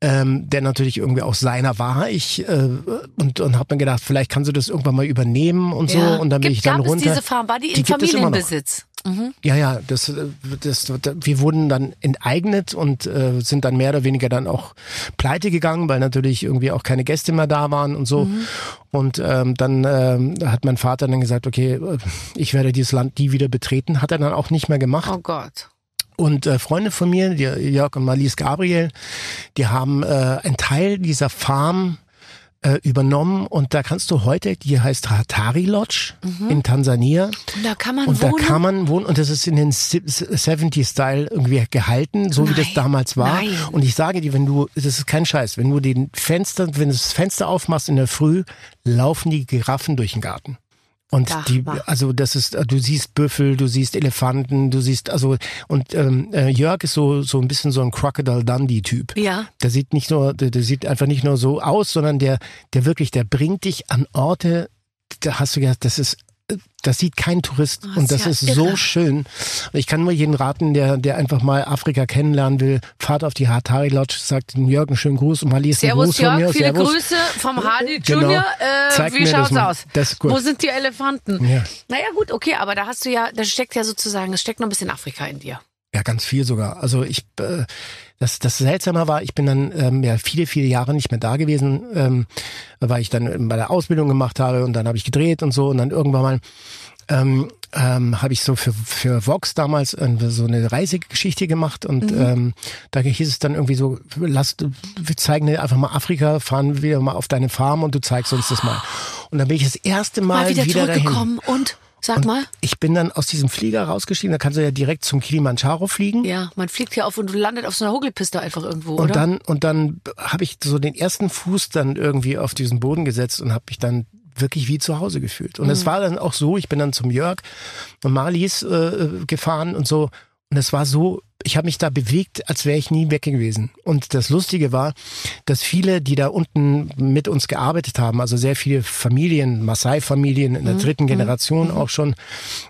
Ähm, der natürlich irgendwie auch seiner war. Ich äh, und und habe mir gedacht, vielleicht kannst du das irgendwann mal übernehmen und so. Ja. Und dann bin Gibt, ich dann runter. es diese Farm? War die, Die in. Familienbesitz? Mhm. Ja, ja, das, äh, das, das, wir wurden dann enteignet und äh, sind dann mehr oder weniger dann auch pleite gegangen, weil natürlich irgendwie auch keine Gäste mehr da waren und so. Und ähm, dann ähm, hat mein Vater dann gesagt, okay, äh, ich werde dieses Land nie wieder betreten. Hat er dann auch nicht mehr gemacht. Oh Gott. Und äh, Freunde von mir, die, Jörg und Marlies Gabriel, die haben äh, einen Teil dieser Farm äh, übernommen und da kannst du heute, die heißt Hatari Lodge in Tansania. Und da kann man Und wohnen. da kann man wohnen und das ist in den 70-Style irgendwie gehalten, so wie das Nein, damals war. nein. Und ich sage dir, wenn du, das ist kein Scheiß, wenn du den Fenster, wenn du das Fenster aufmachst in der Früh, laufen die Giraffen durch den Garten. Und Ach, die, also das ist, du siehst Büffel, du siehst Elefanten, du siehst, also und ähm, äh, Jörg ist so so ein bisschen so ein Crocodile Dundee Typ. ja. Der sieht nicht nur, der, der sieht einfach nicht nur so aus, sondern der, der wirklich, der bringt dich an Orte, da hast du gedacht, das ist, das sieht kein Tourist Oh, und das ja ist so irre. schön. Und ich kann nur jeden raten, der, der einfach mal Afrika kennenlernen will, fahrt auf die Hatari Lodge, sagt den Jörg einen schönen Gruß und mal liest Servus Gruß von mir. Jörg, viele Servus. Grüße vom Hardy Genau. Junior. Äh, wie schaut's aus? Das ist gut. Wo sind die Elefanten? Ja. Naja gut, okay, aber da hast du ja, da steckt ja sozusagen, es steckt noch ein bisschen Afrika in dir. Ja, ganz viel sogar. Also ich, äh, das, das Seltsame war, ich bin dann ähm, ja viele, viele Jahre nicht mehr da gewesen, ähm, weil ich dann bei der Ausbildung gemacht habe und dann habe ich gedreht und so und dann irgendwann mal ähm, ähm, habe ich so für, für Vox damals äh, so eine Reisegeschichte gemacht und ähm, da hieß es dann irgendwie so, lass, wir zeigen dir einfach mal Afrika, fahren wieder mal auf deine Farm und du zeigst uns das mal. Und dann bin ich das erste Mal, Mal wieder, dahin. zurückgekommen und sag Und mal. ich bin dann aus diesem Flieger rausgestiegen, da kannst du ja direkt zum Kilimanjaro fliegen. Ja, man fliegt hier auf und du landet auf so einer Hogelpiste einfach irgendwo, Und oder? dann und dann habe ich so den ersten Fuß dann irgendwie auf diesen Boden gesetzt und habe mich dann wirklich wie zu Hause gefühlt. Und Mhm. es war dann auch so, ich bin dann zum Jörg und Marlies äh, gefahren und so und es war so, ich habe mich da bewegt, als wäre ich nie weg gewesen. Und das Lustige war, dass viele, die da unten mit uns gearbeitet haben, also sehr viele Familien, Maasai-Familien Mhm. in der dritten Generation auch schon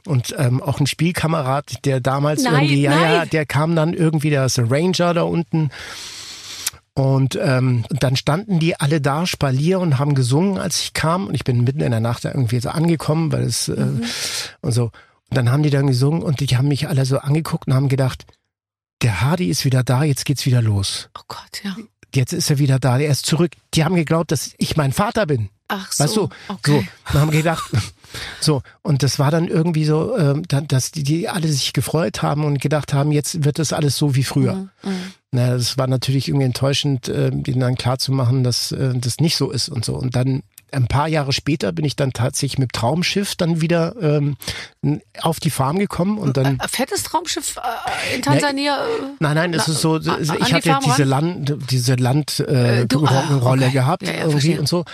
und ähm, auch ein Spielkamerad, der damals Nein, irgendwie, ja, ja, der kam dann irgendwie, der ist ein Ranger da unten und ähm, dann standen die alle da, Spalier, und haben gesungen, als ich kam. Und ich bin mitten in der Nacht da irgendwie so angekommen, weil es äh, und so. Und dann haben die dann gesungen und die haben mich alle so angeguckt und haben gedacht, der Hardy ist wieder da, jetzt geht's wieder los. oh Gott, ja. Jetzt ist er wieder da, er ist zurück. Die haben geglaubt, dass ich mein Vater bin. Ach so. Weißt du, okay. so, und haben gedacht, so, und das war dann irgendwie so, ähm, da- dass die, die alle sich gefreut haben und gedacht haben, jetzt wird das alles so wie früher. Mhm. Na, das war natürlich irgendwie enttäuschend, äh, denen dann klarzumachen, dass äh, das nicht so ist und so. Und dann ein paar Jahre später bin ich dann tatsächlich mit Traumschiff dann wieder ähm, auf die Farm gekommen und dann Äh, Fettes Traumschiff äh, in Tansania. äh, Nein, nein, es ist so, ich die hatte Farm diese? Land, diese Landrolle äh, Äh, ah, okay. gehabt Ja, ja, irgendwie verstehe. und so.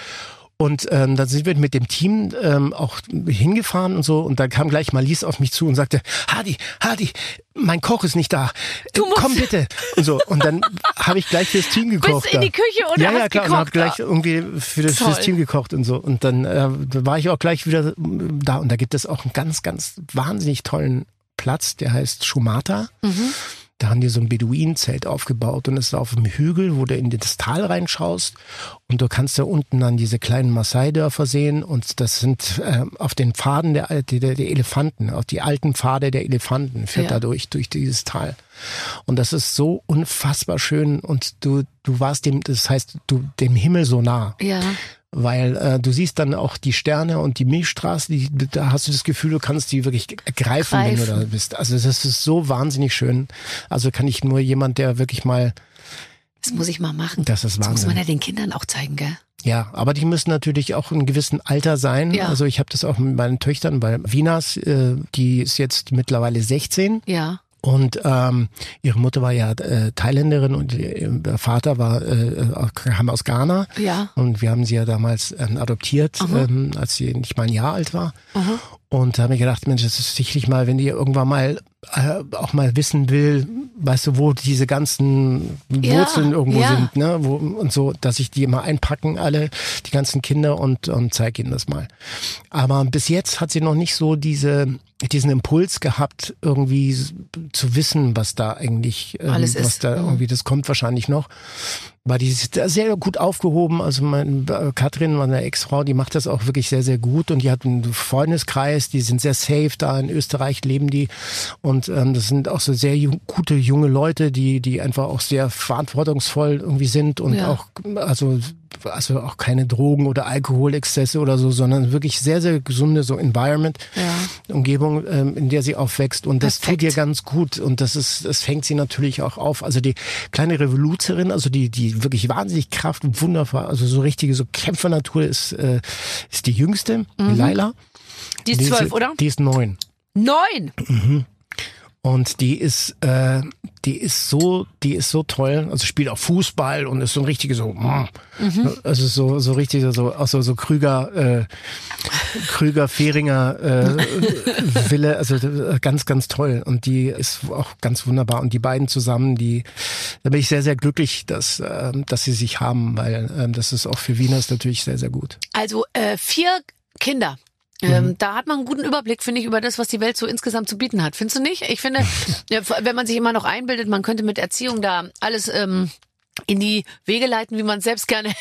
Und ähm, dann sind wir mit dem Team ähm, auch hingefahren und so. Und dann kam gleich Marlies auf mich zu und sagte, Hadi, Hadi, mein Koch ist nicht da. Du musst- Komm bitte. Und so. Und dann habe ich gleich fürs Team gekocht. Bist in da. die Küche und ja, hast ja, klar, und gekocht. habe gleich irgendwie für das, fürs. Team gekocht und so. Und dann äh, war ich auch gleich wieder da. Und da gibt es auch einen ganz, ganz wahnsinnig tollen Platz, der heißt Schumata. Mhm. Da haben die so ein Beduinenzelt aufgebaut und es ist auf dem Hügel, wo du in das Tal reinschaust und du kannst da unten dann diese kleinen Maasai-Dörfer sehen und das sind äh, auf den Pfaden der, der, der Elefanten, auf die alten Pfade der Elefanten führt Ja. da durch, durch dieses Tal. Und das ist so unfassbar schön und du, du warst dem, das heißt, du dem Himmel so nah Ja. Weil äh, du siehst dann auch die Sterne und die Milchstraße, die, da hast du das Gefühl, du kannst die wirklich greifen, wenn du da bist. Also das ist so wahnsinnig schön. Also kann ich nur jemand, der wirklich mal, Das muss ich mal machen. das ist Das muss man ja den Kindern auch zeigen, gell? Ja, aber die müssen natürlich auch in gewissem Alter sein. Ja. Also ich habe das auch mit meinen Töchtern, weil Vinas, äh, die ist jetzt mittlerweile 16 Ja. Und ähm, ihre Mutter war ja äh, Thailänderin und ihr Vater war äh, kam aus Ghana. Ja. Und wir haben sie ja damals ähm, adoptiert, ähm, als sie nicht mal ein Jahr alt war. Und da habe ich gedacht, Mensch, das ist sicherlich mal, wenn die irgendwann mal äh, auch mal wissen will, weißt du, wo diese ganzen Ja, Wurzeln irgendwo ja. sind, ne? Wo, und so, dass ich die mal einpacken, alle, die ganzen Kinder und, und zeige ihnen das mal. Aber bis jetzt hat sie noch nicht so diese, diesen Impuls gehabt, irgendwie zu wissen, was da eigentlich, ähm, Alles was ist. da Mhm. irgendwie, das kommt wahrscheinlich noch. Weil die sehr gut aufgehoben. Also mein, äh, Katrin, meine Ex-Frau, die macht das auch wirklich sehr, sehr gut. Und die hat einen Freundeskreis, die sind sehr safe da. In Österreich leben die. Und ähm, das sind auch so sehr ju gute junge Leute, die, die einfach auch sehr verantwortungsvoll irgendwie sind und Ja. auch, also also auch keine Drogen oder Alkoholexzesse oder so, sondern wirklich sehr, sehr gesunde so Environment, Ja. Umgebung, ähm, in der sie aufwächst. Und das Perfekt. tut ihr ganz gut. Und das ist, das fängt sie natürlich auch auf. Also die kleine Revoluzerin, also die, die wirklich wahnsinnig Kraft und wundervoll, also so richtige so Kämpfernatur ist, äh, ist die jüngste, die Laila. Mhm. Die ist zwölf, oder? Die ist neun. Neun! Und die ist, äh, die ist so, die ist so toll. Also spielt auch Fußball und ist so ein richtiger so, mm, also so, so richtig so, auch so, so Krüger, äh, Krüger, Fehringer äh, Wille, also ganz, ganz toll. Und die ist auch ganz wunderbar. Und die beiden zusammen, die, da bin ich sehr, sehr glücklich, dass, äh, dass sie sich haben, weil äh, das ist auch für Wieners natürlich sehr, sehr gut. Also äh, vier Kinder. Ähm, da hat man einen guten Überblick, finde ich, über das, was die Welt so insgesamt zu bieten hat. Findest du nicht? Ich finde, wenn man sich immer noch einbildet, man könnte mit Erziehung da alles ähm, in die Wege leiten, wie man es selbst gerne.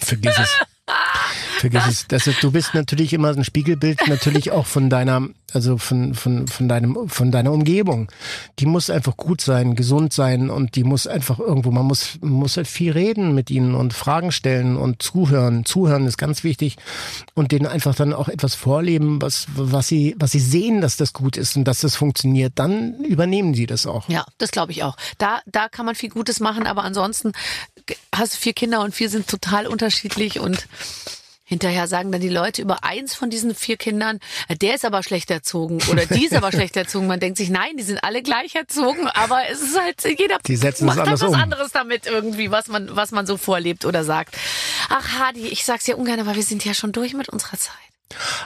Vergiss es. Vergiss es. Das du bist natürlich immer ein Spiegelbild, natürlich auch von deiner, also von, von, von deinem, von deiner Umgebung. Die muss einfach gut sein, gesund sein und die muss einfach irgendwo, man muss, man muss halt viel reden mit ihnen und Fragen stellen und zuhören. Zuhören ist ganz wichtig und denen einfach dann auch etwas vorleben, was, was sie, was sie sehen, dass das gut ist und dass das funktioniert. Dann übernehmen sie das auch. Ja, das glaube ich auch. Da, da kann man viel Gutes machen, aber ansonsten hast du vier Kinder und vier sind total unterschiedlich und Hinterher sagen dann die Leute über eins von diesen vier Kindern, äh, der ist aber schlecht erzogen oder die ist aber schlecht erzogen. Man denkt sich, nein, die sind alle gleich erzogen, aber es ist halt, jeder Die setzen macht dann was um. anderes damit irgendwie, was man, was man so vorlebt oder sagt. Ach, Hadi, ich sag's ja ungern, aber wir sind ja schon durch mit unserer Zeit.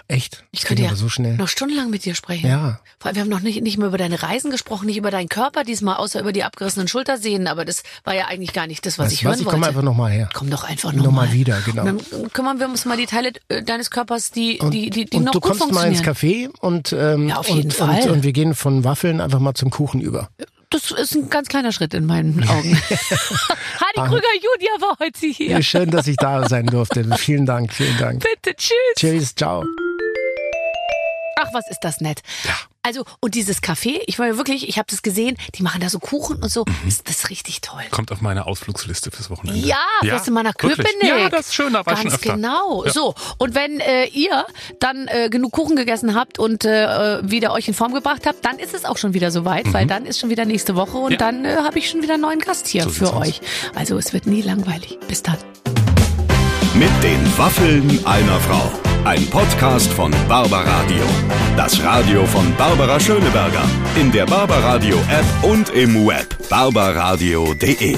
Echt? Ich Das könnte ja so schnell. noch stundenlang mit dir sprechen. Ja. Vor allem, wir haben noch nicht, nicht mehr über deine Reisen gesprochen, nicht über deinen Körper diesmal, außer über die abgerissenen Schultersehnen. Aber das war ja eigentlich gar nicht das, was Weißt ich du was? hören Ich wollte. komme einfach nochmal her. Komm doch einfach Noch nochmal. mal wieder, genau. Und dann kümmern wir uns mal die Teile äh, deines Körpers, die, Und, die, die, die und noch du gut kommst mal ins funktionieren. Café und, ähm, Ja, auf und, jeden Fall. Und, und wir gehen von Waffeln einfach mal zum Kuchen über. Das ist ein ganz kleiner Schritt in meinen Augen. Hadi Krüger Julia war heute hier. Schön, dass ich da sein durfte. vielen Dank, vielen Dank. Bitte, tschüss. Tschüss, ciao. Ach, was ist das nett. Also, und dieses Café, ich war ja wirklich, ich habe das gesehen, die machen da so Kuchen und so. Mhm. Ist das richtig toll. Kommt auf meine Ausflugsliste fürs Wochenende. Ja, fährst du mal nach wirklich. Köpenick. Ja, das ist schön, da war Ganz schon öfter. genau. Ja. So, und wenn äh, ihr dann äh, genug Kuchen gegessen habt und äh, wieder euch in Form gebracht habt, dann ist es auch schon wieder soweit, weil dann ist schon wieder nächste Woche und Mhm. Ja. dann äh, habe ich schon wieder einen neuen Gast hier So für aus. euch. Also es wird nie langweilig. Bis dann. Mit den Waffeln einer Frau. Ein Podcast von Barbaradio. Das Radio von Barbara Schöneberger. In der Barbaradio App und im Web. barbaradio.de.